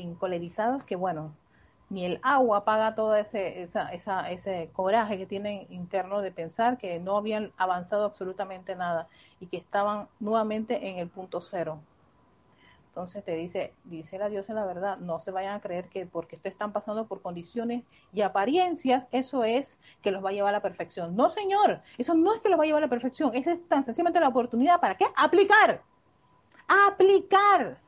[SPEAKER 1] Encolerizados, que bueno, ni el agua paga todo ese, esa, esa, coraje que tienen interno de pensar que no habían avanzado absolutamente nada y que estaban nuevamente en el punto cero. Entonces te dice, dice la Dios en la verdad, no se vayan a creer que porque ustedes están pasando por condiciones y apariencias, eso es que los va a llevar a la perfección. No, señor, eso no es que los va a llevar a la perfección, es tan sencillamente la oportunidad para qué? Aplicar. Aplicar.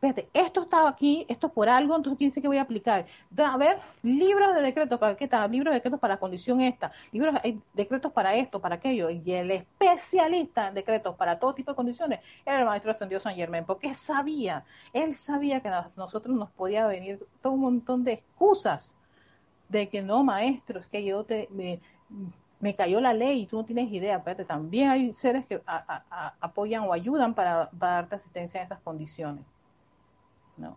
[SPEAKER 1] Fíjate, esto estaba aquí, esto por algo, entonces ¿quién dice que voy a aplicar? A ver, libros de decretos, ¿para qué está? Libros de decretos para la condición esta, libros de decretos para esto, para aquello, y el especialista en decretos para todo tipo de condiciones era el maestro ascendido San Germán, porque sabía, él sabía que a nosotros nos podía venir todo un montón de excusas de que no, maestro, es que yo te... Me, cayó la ley y tú no tienes idea. Espérate, también hay seres que apoyan o ayudan para darte asistencia en esas condiciones. No.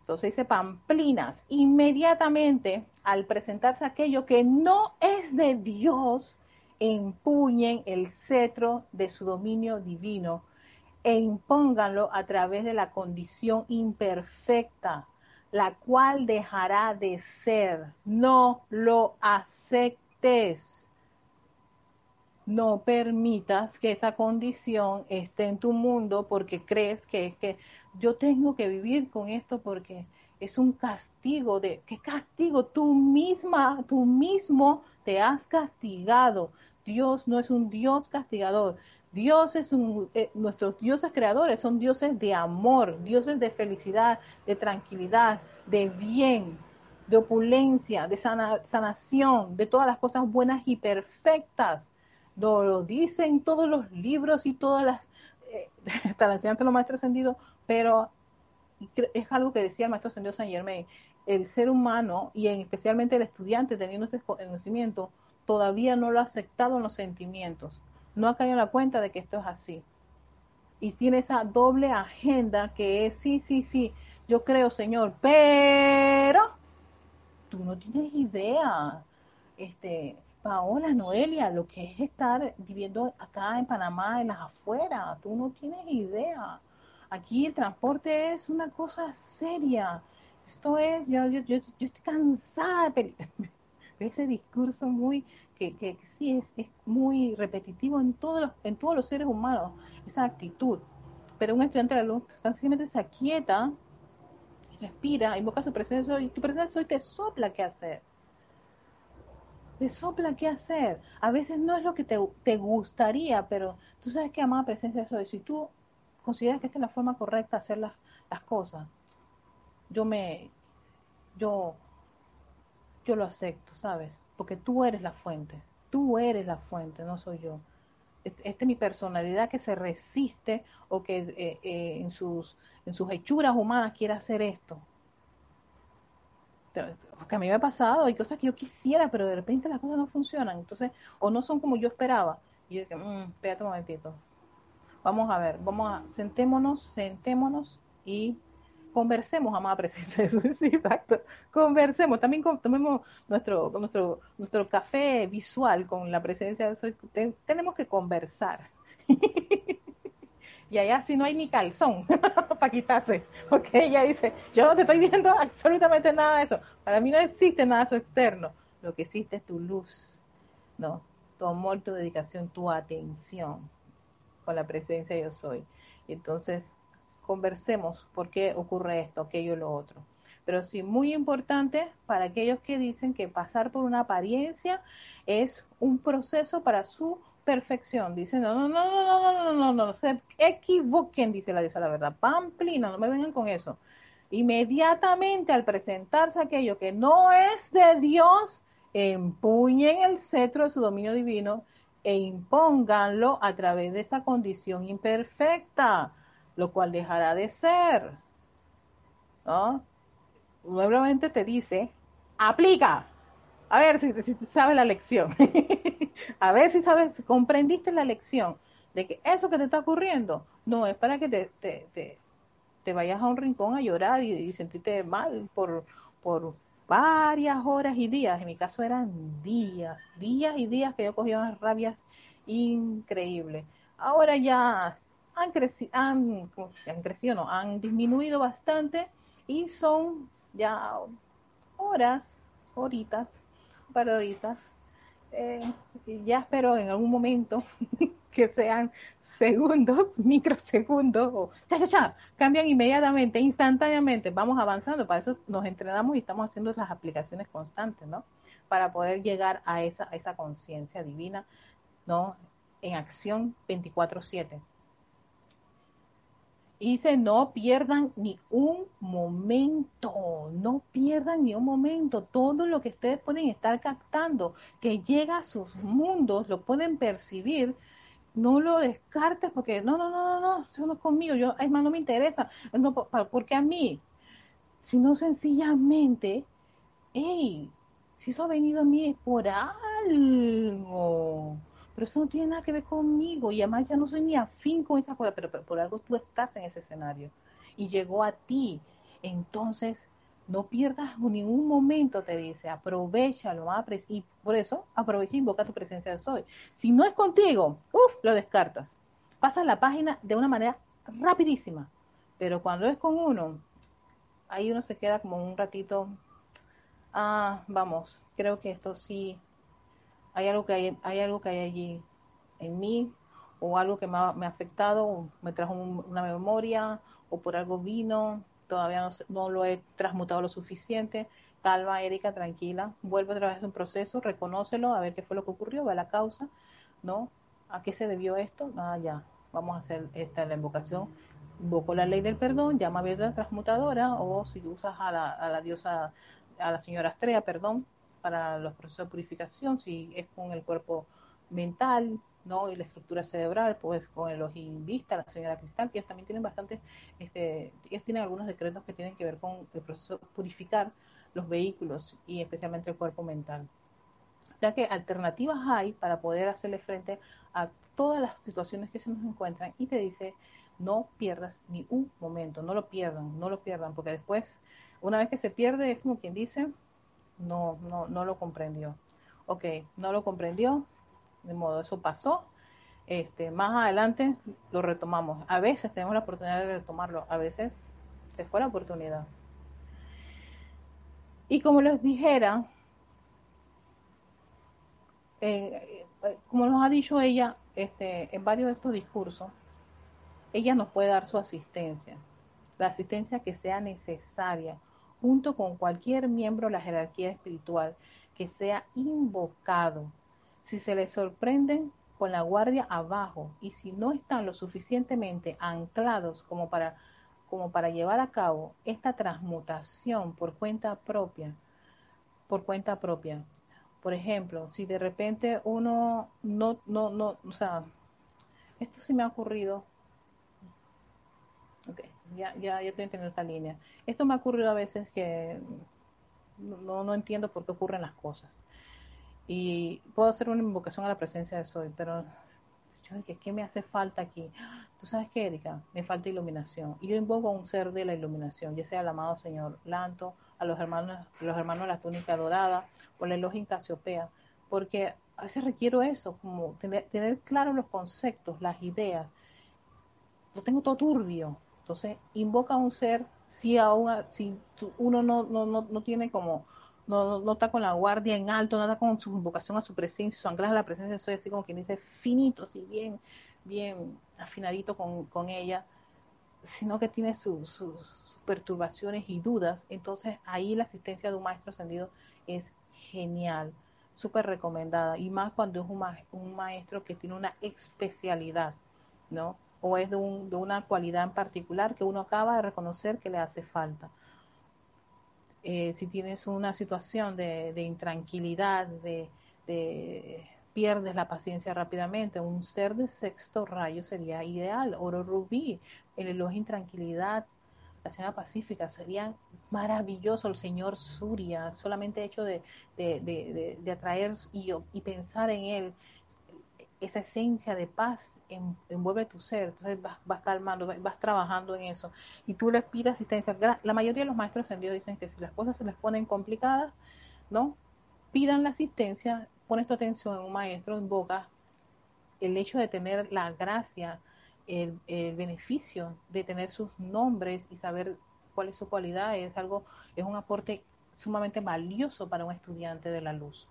[SPEAKER 1] Entonces dice Pamplinas, inmediatamente al presentarse aquello que no es de Dios, empuñen el cetro de su dominio divino e impónganlo a través de la condición imperfecta, la cual dejará de ser. No lo aceptes no permitas que esa condición esté en tu mundo porque crees que es que yo tengo que vivir con esto porque es un castigo de qué castigo tú misma, tú mismo te has castigado. Dios no es un Dios castigador. Dios es un, eh, nuestros dioses creadores son dioses de amor, dioses de felicidad, de tranquilidad, de bien, de opulencia, de sanación, de todas las cosas buenas y perfectas lo dicen todos los libros y todas las, eh, hasta la enseñanza de los maestros ascendidos, pero es algo que decía el maestro ascendido San Germain, el ser humano y especialmente el estudiante teniendo este conocimiento todavía no lo ha aceptado en los sentimientos, no ha caído en la cuenta de que esto es así. Y tiene esa doble agenda que es, sí, sí, sí, yo creo, Señor, pero tú no tienes idea. Este, Paola, Noelia, lo que es estar viviendo acá en Panamá, en las afueras, tú no tienes idea. Aquí el transporte es una cosa seria. Esto es, yo, yo, yo, estoy cansada de ese discurso muy, que, que, sí es, es, muy repetitivo en todos, los, en todos los seres humanos, esa actitud. Pero un estudiante de la luz sencillamente se aquieta, respira, invoca su presencia y tu presencia hoy te sopla qué hacer te sopla qué hacer. A veces no es lo que te, te gustaría, pero tú sabes que amada presencia soy. Si tú consideras que esta es la forma correcta de hacer las, las cosas, yo me, yo, yo lo acepto, ¿sabes? Porque tú eres la fuente, tú eres la fuente, no soy yo. Esta es mi personalidad que se resiste o que eh, eh, en, sus, en sus hechuras humanas quiere hacer esto porque a mí me ha pasado, hay cosas que yo quisiera, pero de repente las cosas no funcionan, entonces, o no son como yo esperaba. Y yo dije, mmm, espérate un momentito. Vamos a ver, vamos a, sentémonos, sentémonos y conversemos, amada presencia de sí, exacto. Conversemos, también tomemos nuestro, nuestro, nuestro café visual con la presencia de tenemos que conversar. y allá si no hay ni calzón para quitarse, porque ella dice, yo no te estoy viendo absolutamente nada de eso, para mí no existe nada de eso externo, lo que existe es tu luz, ¿no? Tu amor, tu dedicación, tu atención con la presencia yo soy. Entonces, conversemos por qué ocurre esto, aquello, lo otro. Pero sí, muy importante para aquellos que dicen que pasar por una apariencia es un proceso para su perfección. Dice, no, no, no, no, no, no, no, no, no, se equivoquen, dice la diosa la verdad. Pamplina, no me vengan con eso. Inmediatamente al presentarse aquello que no es de Dios, empuñen el cetro de su dominio divino e impónganlo a través de esa condición imperfecta, lo cual dejará de ser. ¿No? Nuevamente te dice, aplica. A ver si, sabes la lección. a ver si sabes, si comprendiste la lección de que eso que te está ocurriendo no es para que te, vayas a un rincón a llorar y, y sentirte mal por, por varias horas y días, en mi caso eran días, días y días que yo cogía unas rabias increíbles. Ahora ya han, crecido, han, han crecido, no, han disminuido bastante y son ya horas, horitas, para horitas. Eh, ya espero en algún momento que sean segundos, microsegundos, o ya, ya, ya, cambian inmediatamente, instantáneamente, vamos avanzando, para eso nos entrenamos y estamos haciendo las aplicaciones constantes, ¿no? Para poder llegar a esa, a esa conciencia divina, ¿no? En acción 24/7. Dice, no pierdan ni un momento, no pierdan ni un momento. Todo lo que ustedes pueden estar captando, que llega a sus mundos, lo pueden percibir, no lo descartes porque no, no, no, no, no, eso no es conmigo, yo, es más, no me interesa, porque a mí, sino sencillamente, hey, si eso ha venido a mí es por algo, pero eso no tiene nada que ver conmigo. Y además ya no soy ni afín con esa cosa, pero, por algo tú estás en ese escenario. Y llegó a ti, entonces no pierdas ningún momento, te dice, aprovechalo, y por eso aprovecha e invoca tu presencia de soy. Si no es contigo, uff, lo descartas. Pasas la página de una manera rapidísima, pero cuando es con uno, ahí uno se queda como un ratito, ah, vamos, creo que esto sí, hay algo que hay, hay algo que hay allí en mí, o algo que me ha, afectado, me trajo una memoria, o por algo vino, todavía no, lo he transmutado lo suficiente. Calma, Erika, tranquila. Vuelve otra vez a un proceso, reconócelo, a ver qué fue lo que ocurrió, a la causa, ¿no? ¿A qué se debió esto? Ah, ya, vamos a hacer esta la invocación. Invoco la ley del perdón, llama a la transmutadora, o si usas a la, a la diosa, a la señora Estrella, perdón, para los procesos de purificación, si es con el cuerpo mental, ¿no? Y la estructura cerebral, pues con el vista la señora Cristal, que ellos también tienen bastante, este, ellos tienen algunos decretos que tienen que ver con el proceso de purificar los vehículos y especialmente el cuerpo mental. O sea que alternativas hay para poder hacerle frente a todas las situaciones que se nos encuentran y te dice, no pierdas ni un momento, no lo pierdan, no lo pierdan, porque después, una vez que se pierde, es como quien dice, no, no, no lo comprendió. Ok, no lo comprendió, de modo, eso pasó. Este, más adelante lo retomamos. A veces tenemos la oportunidad de retomarlo, a veces se fue la oportunidad. Y como les dijera, eh, como nos ha dicho ella este, en varios de estos discursos, ella nos puede dar su asistencia, la asistencia que sea necesaria, junto con cualquier miembro de la jerarquía espiritual que sea invocado si se les sorprenden con la guardia abajo y si no están lo suficientemente anclados como para, como para llevar a cabo esta transmutación por cuenta propia, por cuenta propia. Por ejemplo, si de repente uno no, no, no, o sea, esto sí me ha ocurrido. Ok, ya, ya, ya estoy entendiendo esta línea. Esto me ha ocurrido a veces que no, no entiendo por qué ocurren las cosas y puedo hacer una invocación a la presencia de Soy, pero ¿qué me hace falta aquí? Tú sabes qué, Erika, me falta iluminación. Y yo invoco a un ser de la iluminación, ya sea el amado Señor Lanto, a los hermanos, los hermanos de la túnica dorada, o la Elohim Casiopea, porque a veces requiero eso, como tener, tener claros los conceptos, las ideas. Lo tengo todo turbio. Entonces, invoca a un ser si, aún, uno no, no, no, no tiene como no, no está con la guardia en alto, no está con su invocación a su presencia, su anclaje a la presencia, soy así como quien dice finito, así bien, bien afinadito con, con ella, sino que tiene sus, perturbaciones y dudas, entonces ahí la asistencia de un maestro ascendido es genial. súper recomendada. Y más cuando es un, un maestro que tiene una especialidad, ¿no? O es de, un, de una cualidad en particular que uno acaba de reconocer que le hace falta. Eh, si tienes una situación de, intranquilidad, de, de, pierdes la paciencia rápidamente, un ser de sexto rayo sería ideal, oro rubí, el elogio intranquilidad, la Semana Pacífica, sería maravilloso el señor Surya, solamente hecho de, de, de, atraer y, y, pensar en él, esa esencia de paz envuelve tu ser, entonces vas, calmando, vas trabajando en eso y tú le pides asistencia. La mayoría de los maestros en Dios dicen que si las cosas se les ponen complicadas, ¿no? Pidan la asistencia, pones tu atención en un maestro, en boca, el hecho de tener la gracia, el, beneficio de tener sus nombres y saber cuál es su cualidad es algo, es un aporte sumamente valioso para un estudiante de la luz.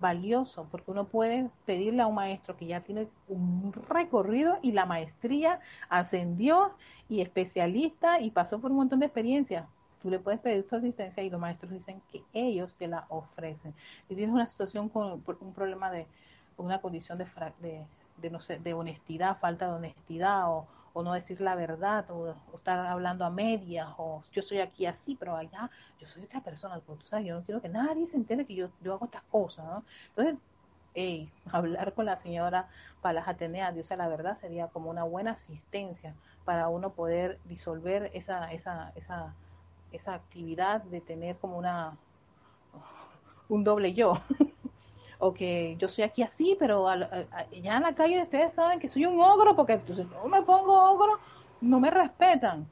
[SPEAKER 1] Valioso, porque uno puede pedirle a un maestro que ya tiene un recorrido y la maestría ascendió y especialista y pasó por un montón de experiencias. Tú le puedes pedir tu asistencia y los maestros dicen que ellos te la ofrecen. Si tienes una situación con un problema de una condición de, de de, no sé, de honestidad, falta de honestidad, o, o no decir la verdad, o, estar hablando a medias, o yo soy aquí así, pero allá yo soy otra persona, porque tú sabes, yo no quiero que nadie se entere que yo, yo hago estas cosas, ¿no? Entonces, hey, hablar con la señora Palas Atenea, Dios a la verdad, sería como una buena asistencia para uno poder disolver esa, esa, esa, esa actividad de tener como una un doble yo. o que yo soy aquí así, pero ya en la calle ustedes saben que soy un ogro, porque si no me pongo ogro, no me respetan.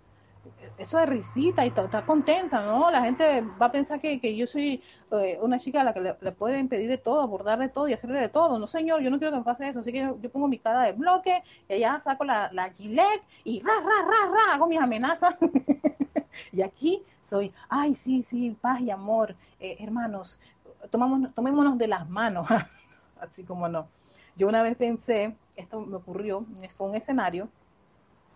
[SPEAKER 1] Eso es risita y está contenta, ¿no? La gente va a pensar que, que yo soy eh, una chica a la que le, pueden pedir de todo, abordar de todo y hacerle de todo. No, señor, yo no quiero que me pase eso. Así que yo, pongo mi cara de bloque y allá saco la, la gilet y ra, ra, ra, ra, hago mis amenazas. y aquí soy, ay, sí, sí, paz y amor, eh, hermanos, tomamos, tomémonos de las manos, así como no. Yo una vez pensé, esto me ocurrió, fue un escenario,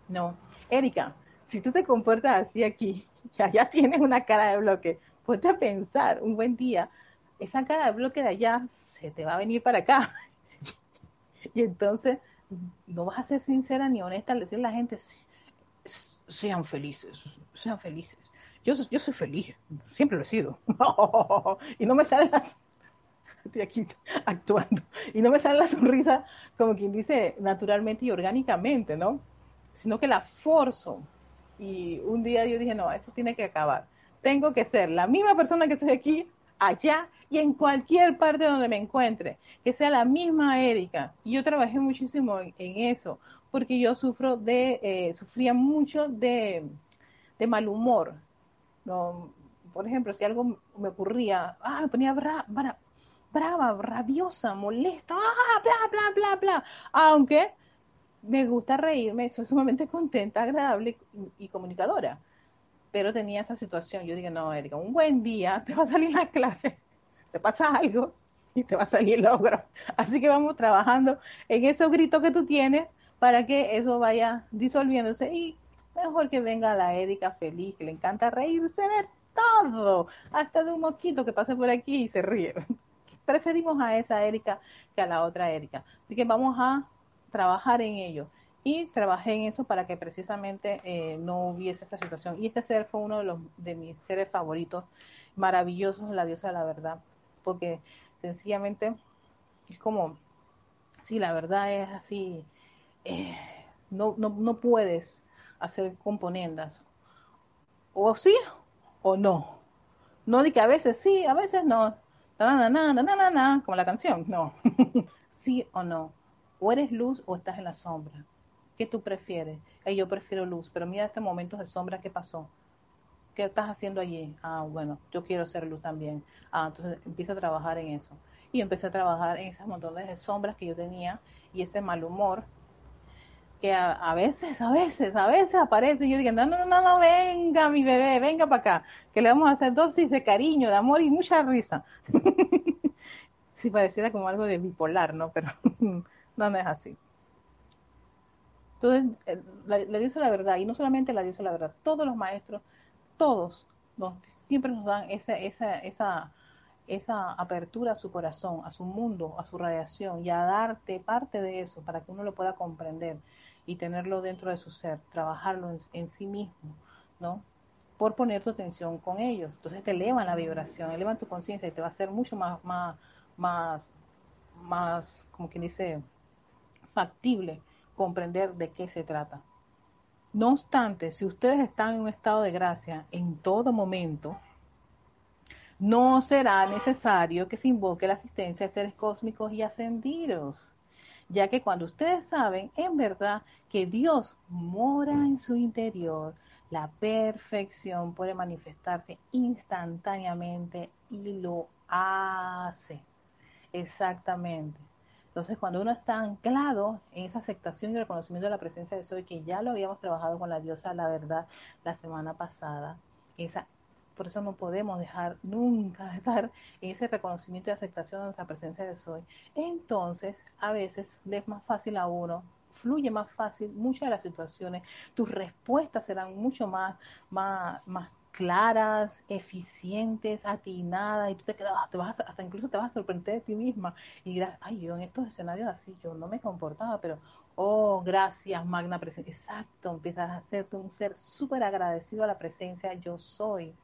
[SPEAKER 1] no, Erika, si tú te comportas así aquí, ya tienes una cara de bloque, ponte a pensar un buen día, esa cara de bloque de allá se te va a venir para acá. y entonces no vas a ser sincera ni honesta al decirle a la gente, sean felices, sean felices yo, yo soy feliz, siempre lo he sido. y no me sale la... Estoy aquí actuando. Y no me sale la sonrisa como quien dice naturalmente y orgánicamente, ¿no? Sino que la forzo. Y un día yo dije, no, esto tiene que acabar. Tengo que ser la misma persona que estoy aquí, allá y en cualquier parte donde me encuentre, que sea la misma Erika. Y yo trabajé muchísimo en, eso, porque yo sufro de, eh, sufría mucho de, de mal humor, no, por ejemplo, si algo me ocurría, ah, me ponía brava, rabiosa, molesta, ah, bla, bla, bla, bla. Aunque me gusta reírme, soy sumamente contenta, agradable y, comunicadora. Pero tenía esa situación. Yo dije, no, Erika, un buen día te va a salir la clase, te pasa algo y te va a salir el logro. Así que vamos trabajando en esos gritos que tú tienes para que eso vaya disolviéndose y Mejor que venga la Erika feliz, que le encanta reírse de todo, hasta de un mosquito que pase por aquí y se ríe. Preferimos a esa Erika que a la otra Erika. Así que vamos a trabajar en ello. Y trabajé en eso para que precisamente eh, no hubiese esa situación. Y este ser fue uno de, los, de mis seres favoritos, maravillosos, la diosa de la verdad. Porque sencillamente es como, si la verdad es así, eh, no, no, no puedes hacer componendas. O sí o no. No di que a veces sí, a veces no. Na, na, na, como la canción. No. sí o no. O eres luz o estás en la sombra. ¿Qué tú prefieres? yo prefiero luz, pero mira este momento de sombra que pasó. ¿Qué estás haciendo allí? Ah, bueno, yo quiero ser luz también. Ah, entonces empieza a trabajar en eso. Y empecé a trabajar en esas montones de sombras que yo tenía y ese mal humor a, veces, a veces, a veces aparece y yo digo, no, no, no, no, venga mi bebé, venga para acá, que le vamos a hacer dosis de cariño, de amor y mucha risa. sí pareciera como algo de bipolar, ¿no? Pero no, es así. Entonces, eh, la, la la verdad, y no solamente la diosa la verdad, todos los maestros, todos, siempre nos dan esa, esa, esa, esa apertura a su corazón, a su mundo, a su radiación y a darte parte de eso para que uno lo pueda comprender y tenerlo dentro de su ser, trabajarlo en, sí mismo, ¿no? Por poner tu atención con ellos. Entonces te elevan la vibración, elevan tu conciencia y te va a hacer mucho más, más, más, más, como quien dice, factible comprender de qué se trata. No obstante, si ustedes están en un estado de gracia en todo momento, no será necesario que se invoque la asistencia de seres cósmicos y ascendidos, ya que cuando ustedes saben en verdad que Dios mora en su interior, la perfección puede manifestarse instantáneamente y lo hace. Exactamente. Entonces, cuando uno está anclado en esa aceptación y reconocimiento de la presencia de Soy, que ya lo habíamos trabajado con la diosa la verdad la semana pasada, esa por eso no podemos dejar nunca de estar en ese reconocimiento y aceptación de nuestra presencia de soy. Entonces, a veces le es más fácil a uno, fluye más fácil muchas de las situaciones, tus respuestas serán mucho más, más, más claras, eficientes, atinadas, y tú te quedas, te vas, hasta incluso te vas a sorprender de ti misma y dirás, ay, yo en estos escenarios así, yo no me comportaba, pero, oh, gracias, Magna Presencia. Exacto, empiezas a hacerte un ser súper agradecido a la presencia, yo soy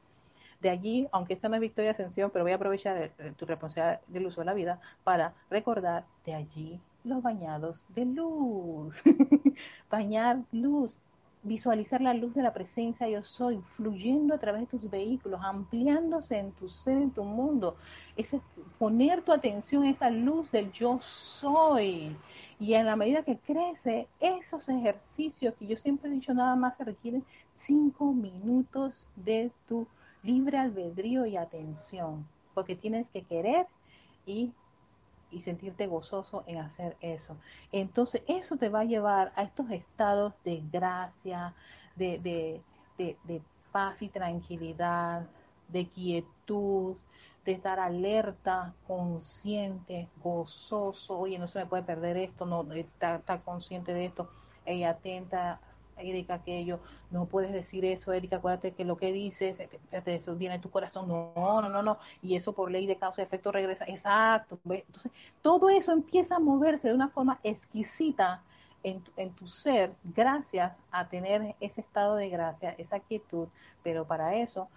[SPEAKER 1] de allí, aunque esta no es Victoria Ascensión, pero voy a aprovechar tu responsabilidad del uso de la vida para recordar de allí los bañados de luz. Bañar luz, visualizar la luz de la presencia yo soy, fluyendo a través de tus vehículos, ampliándose en tu ser, en tu mundo. Es poner tu atención a esa luz del yo soy. Y en la medida que crece, esos ejercicios que yo siempre he dicho nada más se requieren cinco minutos de tu libre albedrío y atención, porque tienes que querer y, sentirte gozoso en hacer eso. Entonces eso te va a llevar a estos estados de gracia, de, de, paz y tranquilidad, de quietud, de estar alerta, consciente, gozoso, oye, no se me puede perder esto, no estar, estar consciente de esto, y atenta Erika, aquello, no puedes decir eso, Erika, acuérdate que lo que dices, eso viene en tu corazón, no, no, no, no, y eso por ley de causa y efecto regresa, exacto, entonces todo eso empieza a moverse de una forma exquisita en, en tu ser, gracias a tener ese estado de gracia, esa quietud, pero para eso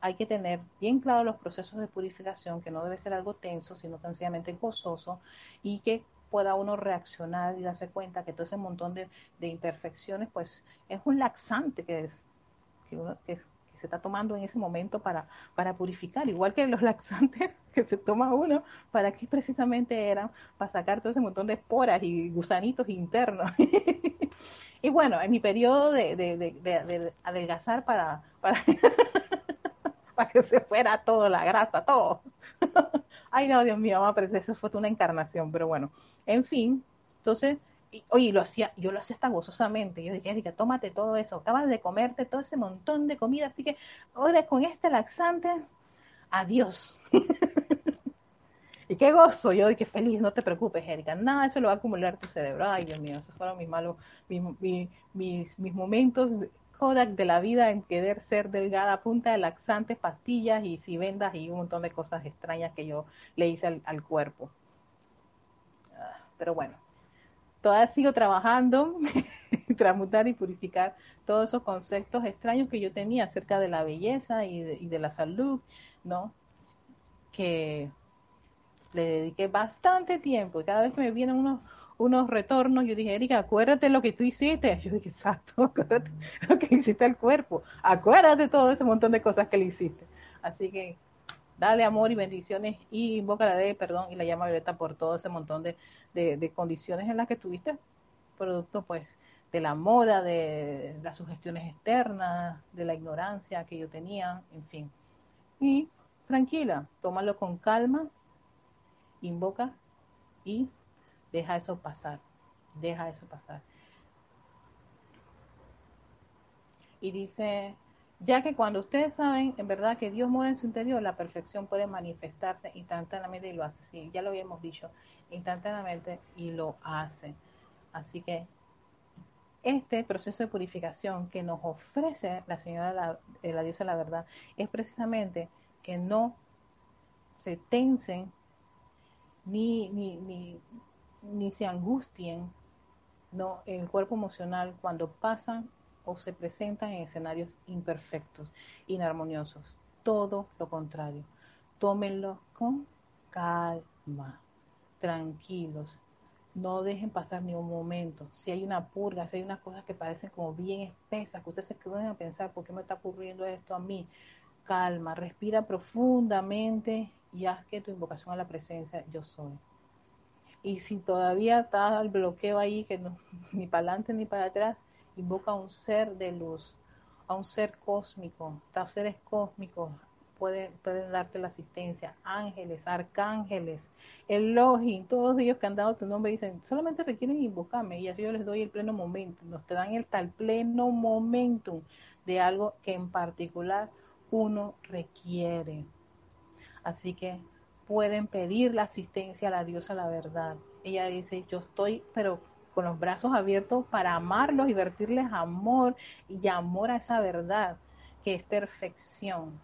[SPEAKER 1] hay que tener bien claro los procesos de purificación, que no debe ser algo tenso, sino sencillamente gozoso, y que pueda uno reaccionar y darse cuenta que todo ese montón de, imperfecciones, pues es un laxante que, es, que, uno, que, se está tomando en ese momento para, para purificar, igual que los laxantes que se toma uno, para que precisamente eran para sacar todo ese montón de esporas y gusanitos internos. y bueno, en mi periodo de, de, de adelgazar para, para, para que se fuera todo, la grasa, todo. Ay, no, Dios mío, vamos a eso fue una encarnación, pero bueno, en fin, entonces, oye, lo hacía, yo lo hacía hasta gozosamente. Yo dije, Erika, tómate todo eso, acabas de comerte todo ese montón de comida, así que ahora con este laxante, adiós. y qué gozo, yo dije, feliz, no te preocupes, Erika, nada, eso lo va a acumular tu cerebro. Ay, Dios mío, esos fueron mis malos, mis, mis momentos Kodak de la vida en querer ser delgada a punta de laxantes, pastillas y si vendas y un montón de cosas extrañas que yo le hice al, cuerpo. Ah, pero bueno, todavía sigo trabajando, transmutar y purificar todos esos conceptos extraños que yo tenía acerca de la belleza y de, y de la salud, ¿no? Que le dediqué bastante tiempo y cada vez que me vienen unos, unos retornos, yo dije, Erika, acuérdate lo que tú hiciste. Yo dije, exacto, acuérdate lo que hiciste al cuerpo. Acuérdate todo ese montón de cosas que le hiciste. Así que dale amor y bendiciones y invoca la de perdón y la llama violeta por todo ese montón de, de, condiciones en las que tuviste, producto pues de la moda, de las sugestiones externas, de la ignorancia que yo tenía, en fin. Y tranquila, tómalo con calma, invoca y Deja eso pasar, deja eso pasar. Y dice, ya que cuando ustedes saben en verdad que Dios muere en su interior, la perfección puede manifestarse instantáneamente y lo hace. Sí, ya lo habíamos dicho, instantáneamente y lo hace. Así que este proceso de purificación que nos ofrece la señora, la, la diosa de la verdad, es precisamente que no se tensen ni, ni, ni, ni se angustien no el cuerpo emocional cuando pasan o se presentan en escenarios imperfectos, inarmoniosos. Todo lo contrario. Tómenlo con calma, tranquilos. No dejen pasar ni un momento. Si hay una purga, si hay unas cosas que parecen como bien espesas, que ustedes se queden a pensar, ¿por qué me está ocurriendo esto a mí? Calma, respira profundamente y haz que tu invocación a la presencia yo soy. Y si todavía está el bloqueo ahí, que ni para adelante ni para atrás, invoca a un ser de luz, a un ser cósmico, a seres cósmicos pueden, pueden darte la asistencia, ángeles, arcángeles, Elohim, todos ellos que han dado tu nombre dicen, solamente requieren invocarme y así yo les doy el pleno momento, nos te dan el tal pleno momentum de algo que en particular uno requiere. Así que pueden pedir la asistencia a la diosa la verdad. Ella dice, yo estoy, pero con los brazos abiertos para amarlos y vertirles amor y amor a esa verdad que es perfección.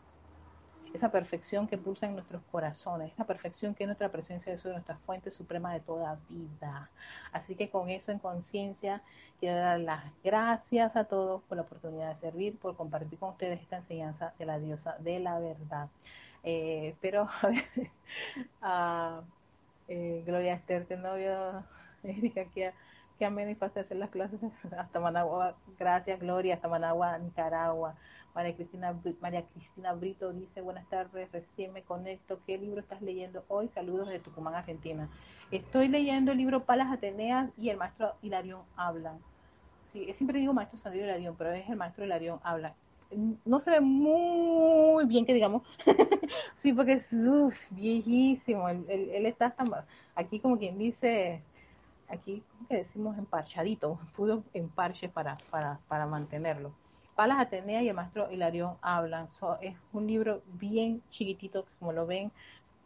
[SPEAKER 1] Esa perfección que pulsa en nuestros corazones, esa perfección que es nuestra presencia de Dios, nuestra fuente suprema de toda vida. Así que con eso en conciencia, quiero dar las gracias a todos por la oportunidad de servir, por compartir con ustedes esta enseñanza de la diosa de la verdad. Eh, pero, a eh, Gloria Esther, te novio, Erika, que, que amén y hacer las clases hasta Managua. Gracias, Gloria, hasta Managua, Nicaragua. María Cristina, María Cristina Brito dice, buenas tardes, recién me conecto. ¿Qué libro estás leyendo hoy? Saludos de Tucumán, Argentina. Estoy leyendo el libro Palas Ateneas y el maestro Hilarión hablan. Sí, siempre digo maestro Sandro Hilarión, pero es el maestro Hilarión habla no se ve muy bien que digamos, sí, porque es viejísimo, él, está aquí como quien dice, aquí como que decimos emparchadito, pudo emparche para, para, para mantenerlo. Palas Atenea y el maestro Hilarión hablan, es un libro bien chiquitito, como lo ven,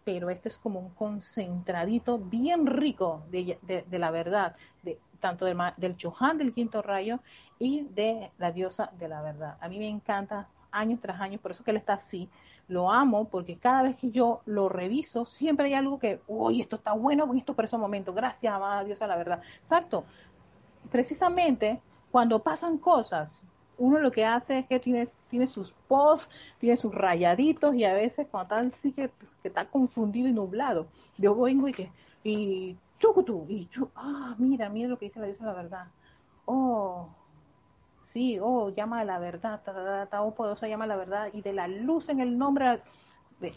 [SPEAKER 1] pero esto es como un concentradito bien rico de, la verdad, de, tanto del, del Chuján del quinto rayo y de la diosa de la verdad. A mí me encanta años tras años, por eso que él está así. Lo amo porque cada vez que yo lo reviso, siempre hay algo que, uy, esto está bueno, esto por ese momento. Gracias, amada diosa la verdad. Exacto. Precisamente cuando pasan cosas, uno lo que hace es que tiene, tiene sus posts, tiene sus rayaditos y a veces cuando está así que, que está confundido y nublado, yo vengo y que, y chucutu, y chu, ah, mira, mira lo que dice la diosa la verdad. Oh, sí, oh, llama a la verdad, ta, ta, oh, poderosa llama a la verdad, y de la luz en el nombre, de,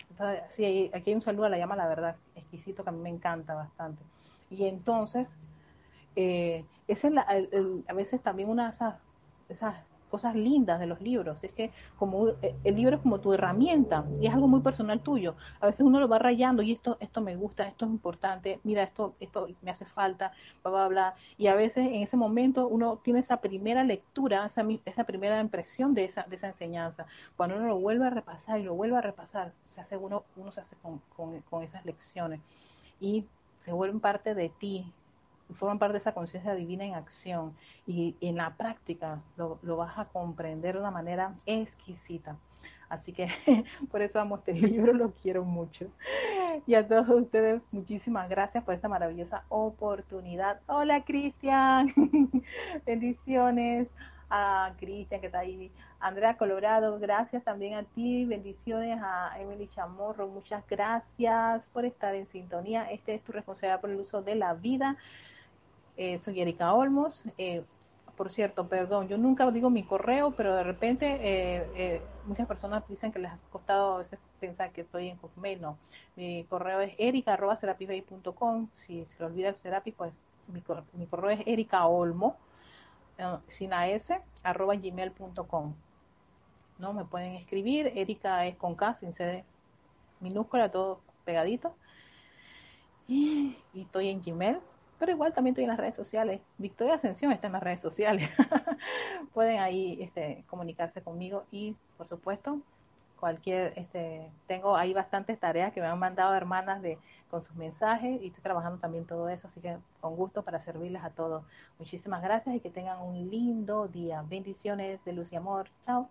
[SPEAKER 1] sí, aquí hay un saludo a la llama a la verdad, exquisito que a mí me encanta bastante. Y entonces, eh, es la, a veces también una de esas, esas cosas lindas de los libros. Es que como eh, el libro es como tu herramienta y es algo muy personal tuyo. A veces uno lo va rayando y esto, esto me gusta, esto es importante, mira, esto, esto me hace falta, bla, bla, bla. Y a veces en ese momento uno tiene esa primera lectura, esa, primera impresión de esa, de esa enseñanza. Cuando uno lo vuelve a repasar y lo vuelve a repasar, se hace uno, uno se hace con, con, con esas lecciones y se vuelven parte de ti, forman parte de esa conciencia divina en acción y en la práctica lo, vas a comprender de una manera exquisita. Así que por eso amo este libro, lo quiero mucho. Y a todos ustedes, muchísimas gracias por esta maravillosa oportunidad. Hola Cristian, bendiciones a Cristian que está ahí, Andrea Colorado, gracias también a ti, bendiciones a Emily Chamorro, muchas gracias por estar en sintonía. Este es tu responsabilidad por el uso de la vida. Eh, soy Erika Olmos. Eh, por cierto, perdón, yo nunca digo mi correo, pero de repente eh, muchas personas dicen que les ha costado a veces pensar que estoy en Hotmail. No, mi correo es erica.com. Si se lo olvida el Serapi, pues mi, correo es ericaolmo, sin a s, arroba gmail.com. ¿no? Me pueden escribir, Erika es con K, sin C minúscula, todo pegadito. Y estoy en Gmail, pero igual también estoy en las redes sociales. Victoria Ascensión está en las redes sociales. Pueden ahí este, comunicarse conmigo y, por supuesto, cualquier, este, tengo ahí bastantes tareas que me han mandado hermanas de con sus mensajes y estoy trabajando también todo eso, así que con gusto para servirles a todos. Muchísimas gracias y que tengan un lindo día. Bendiciones de luz y amor. Chao.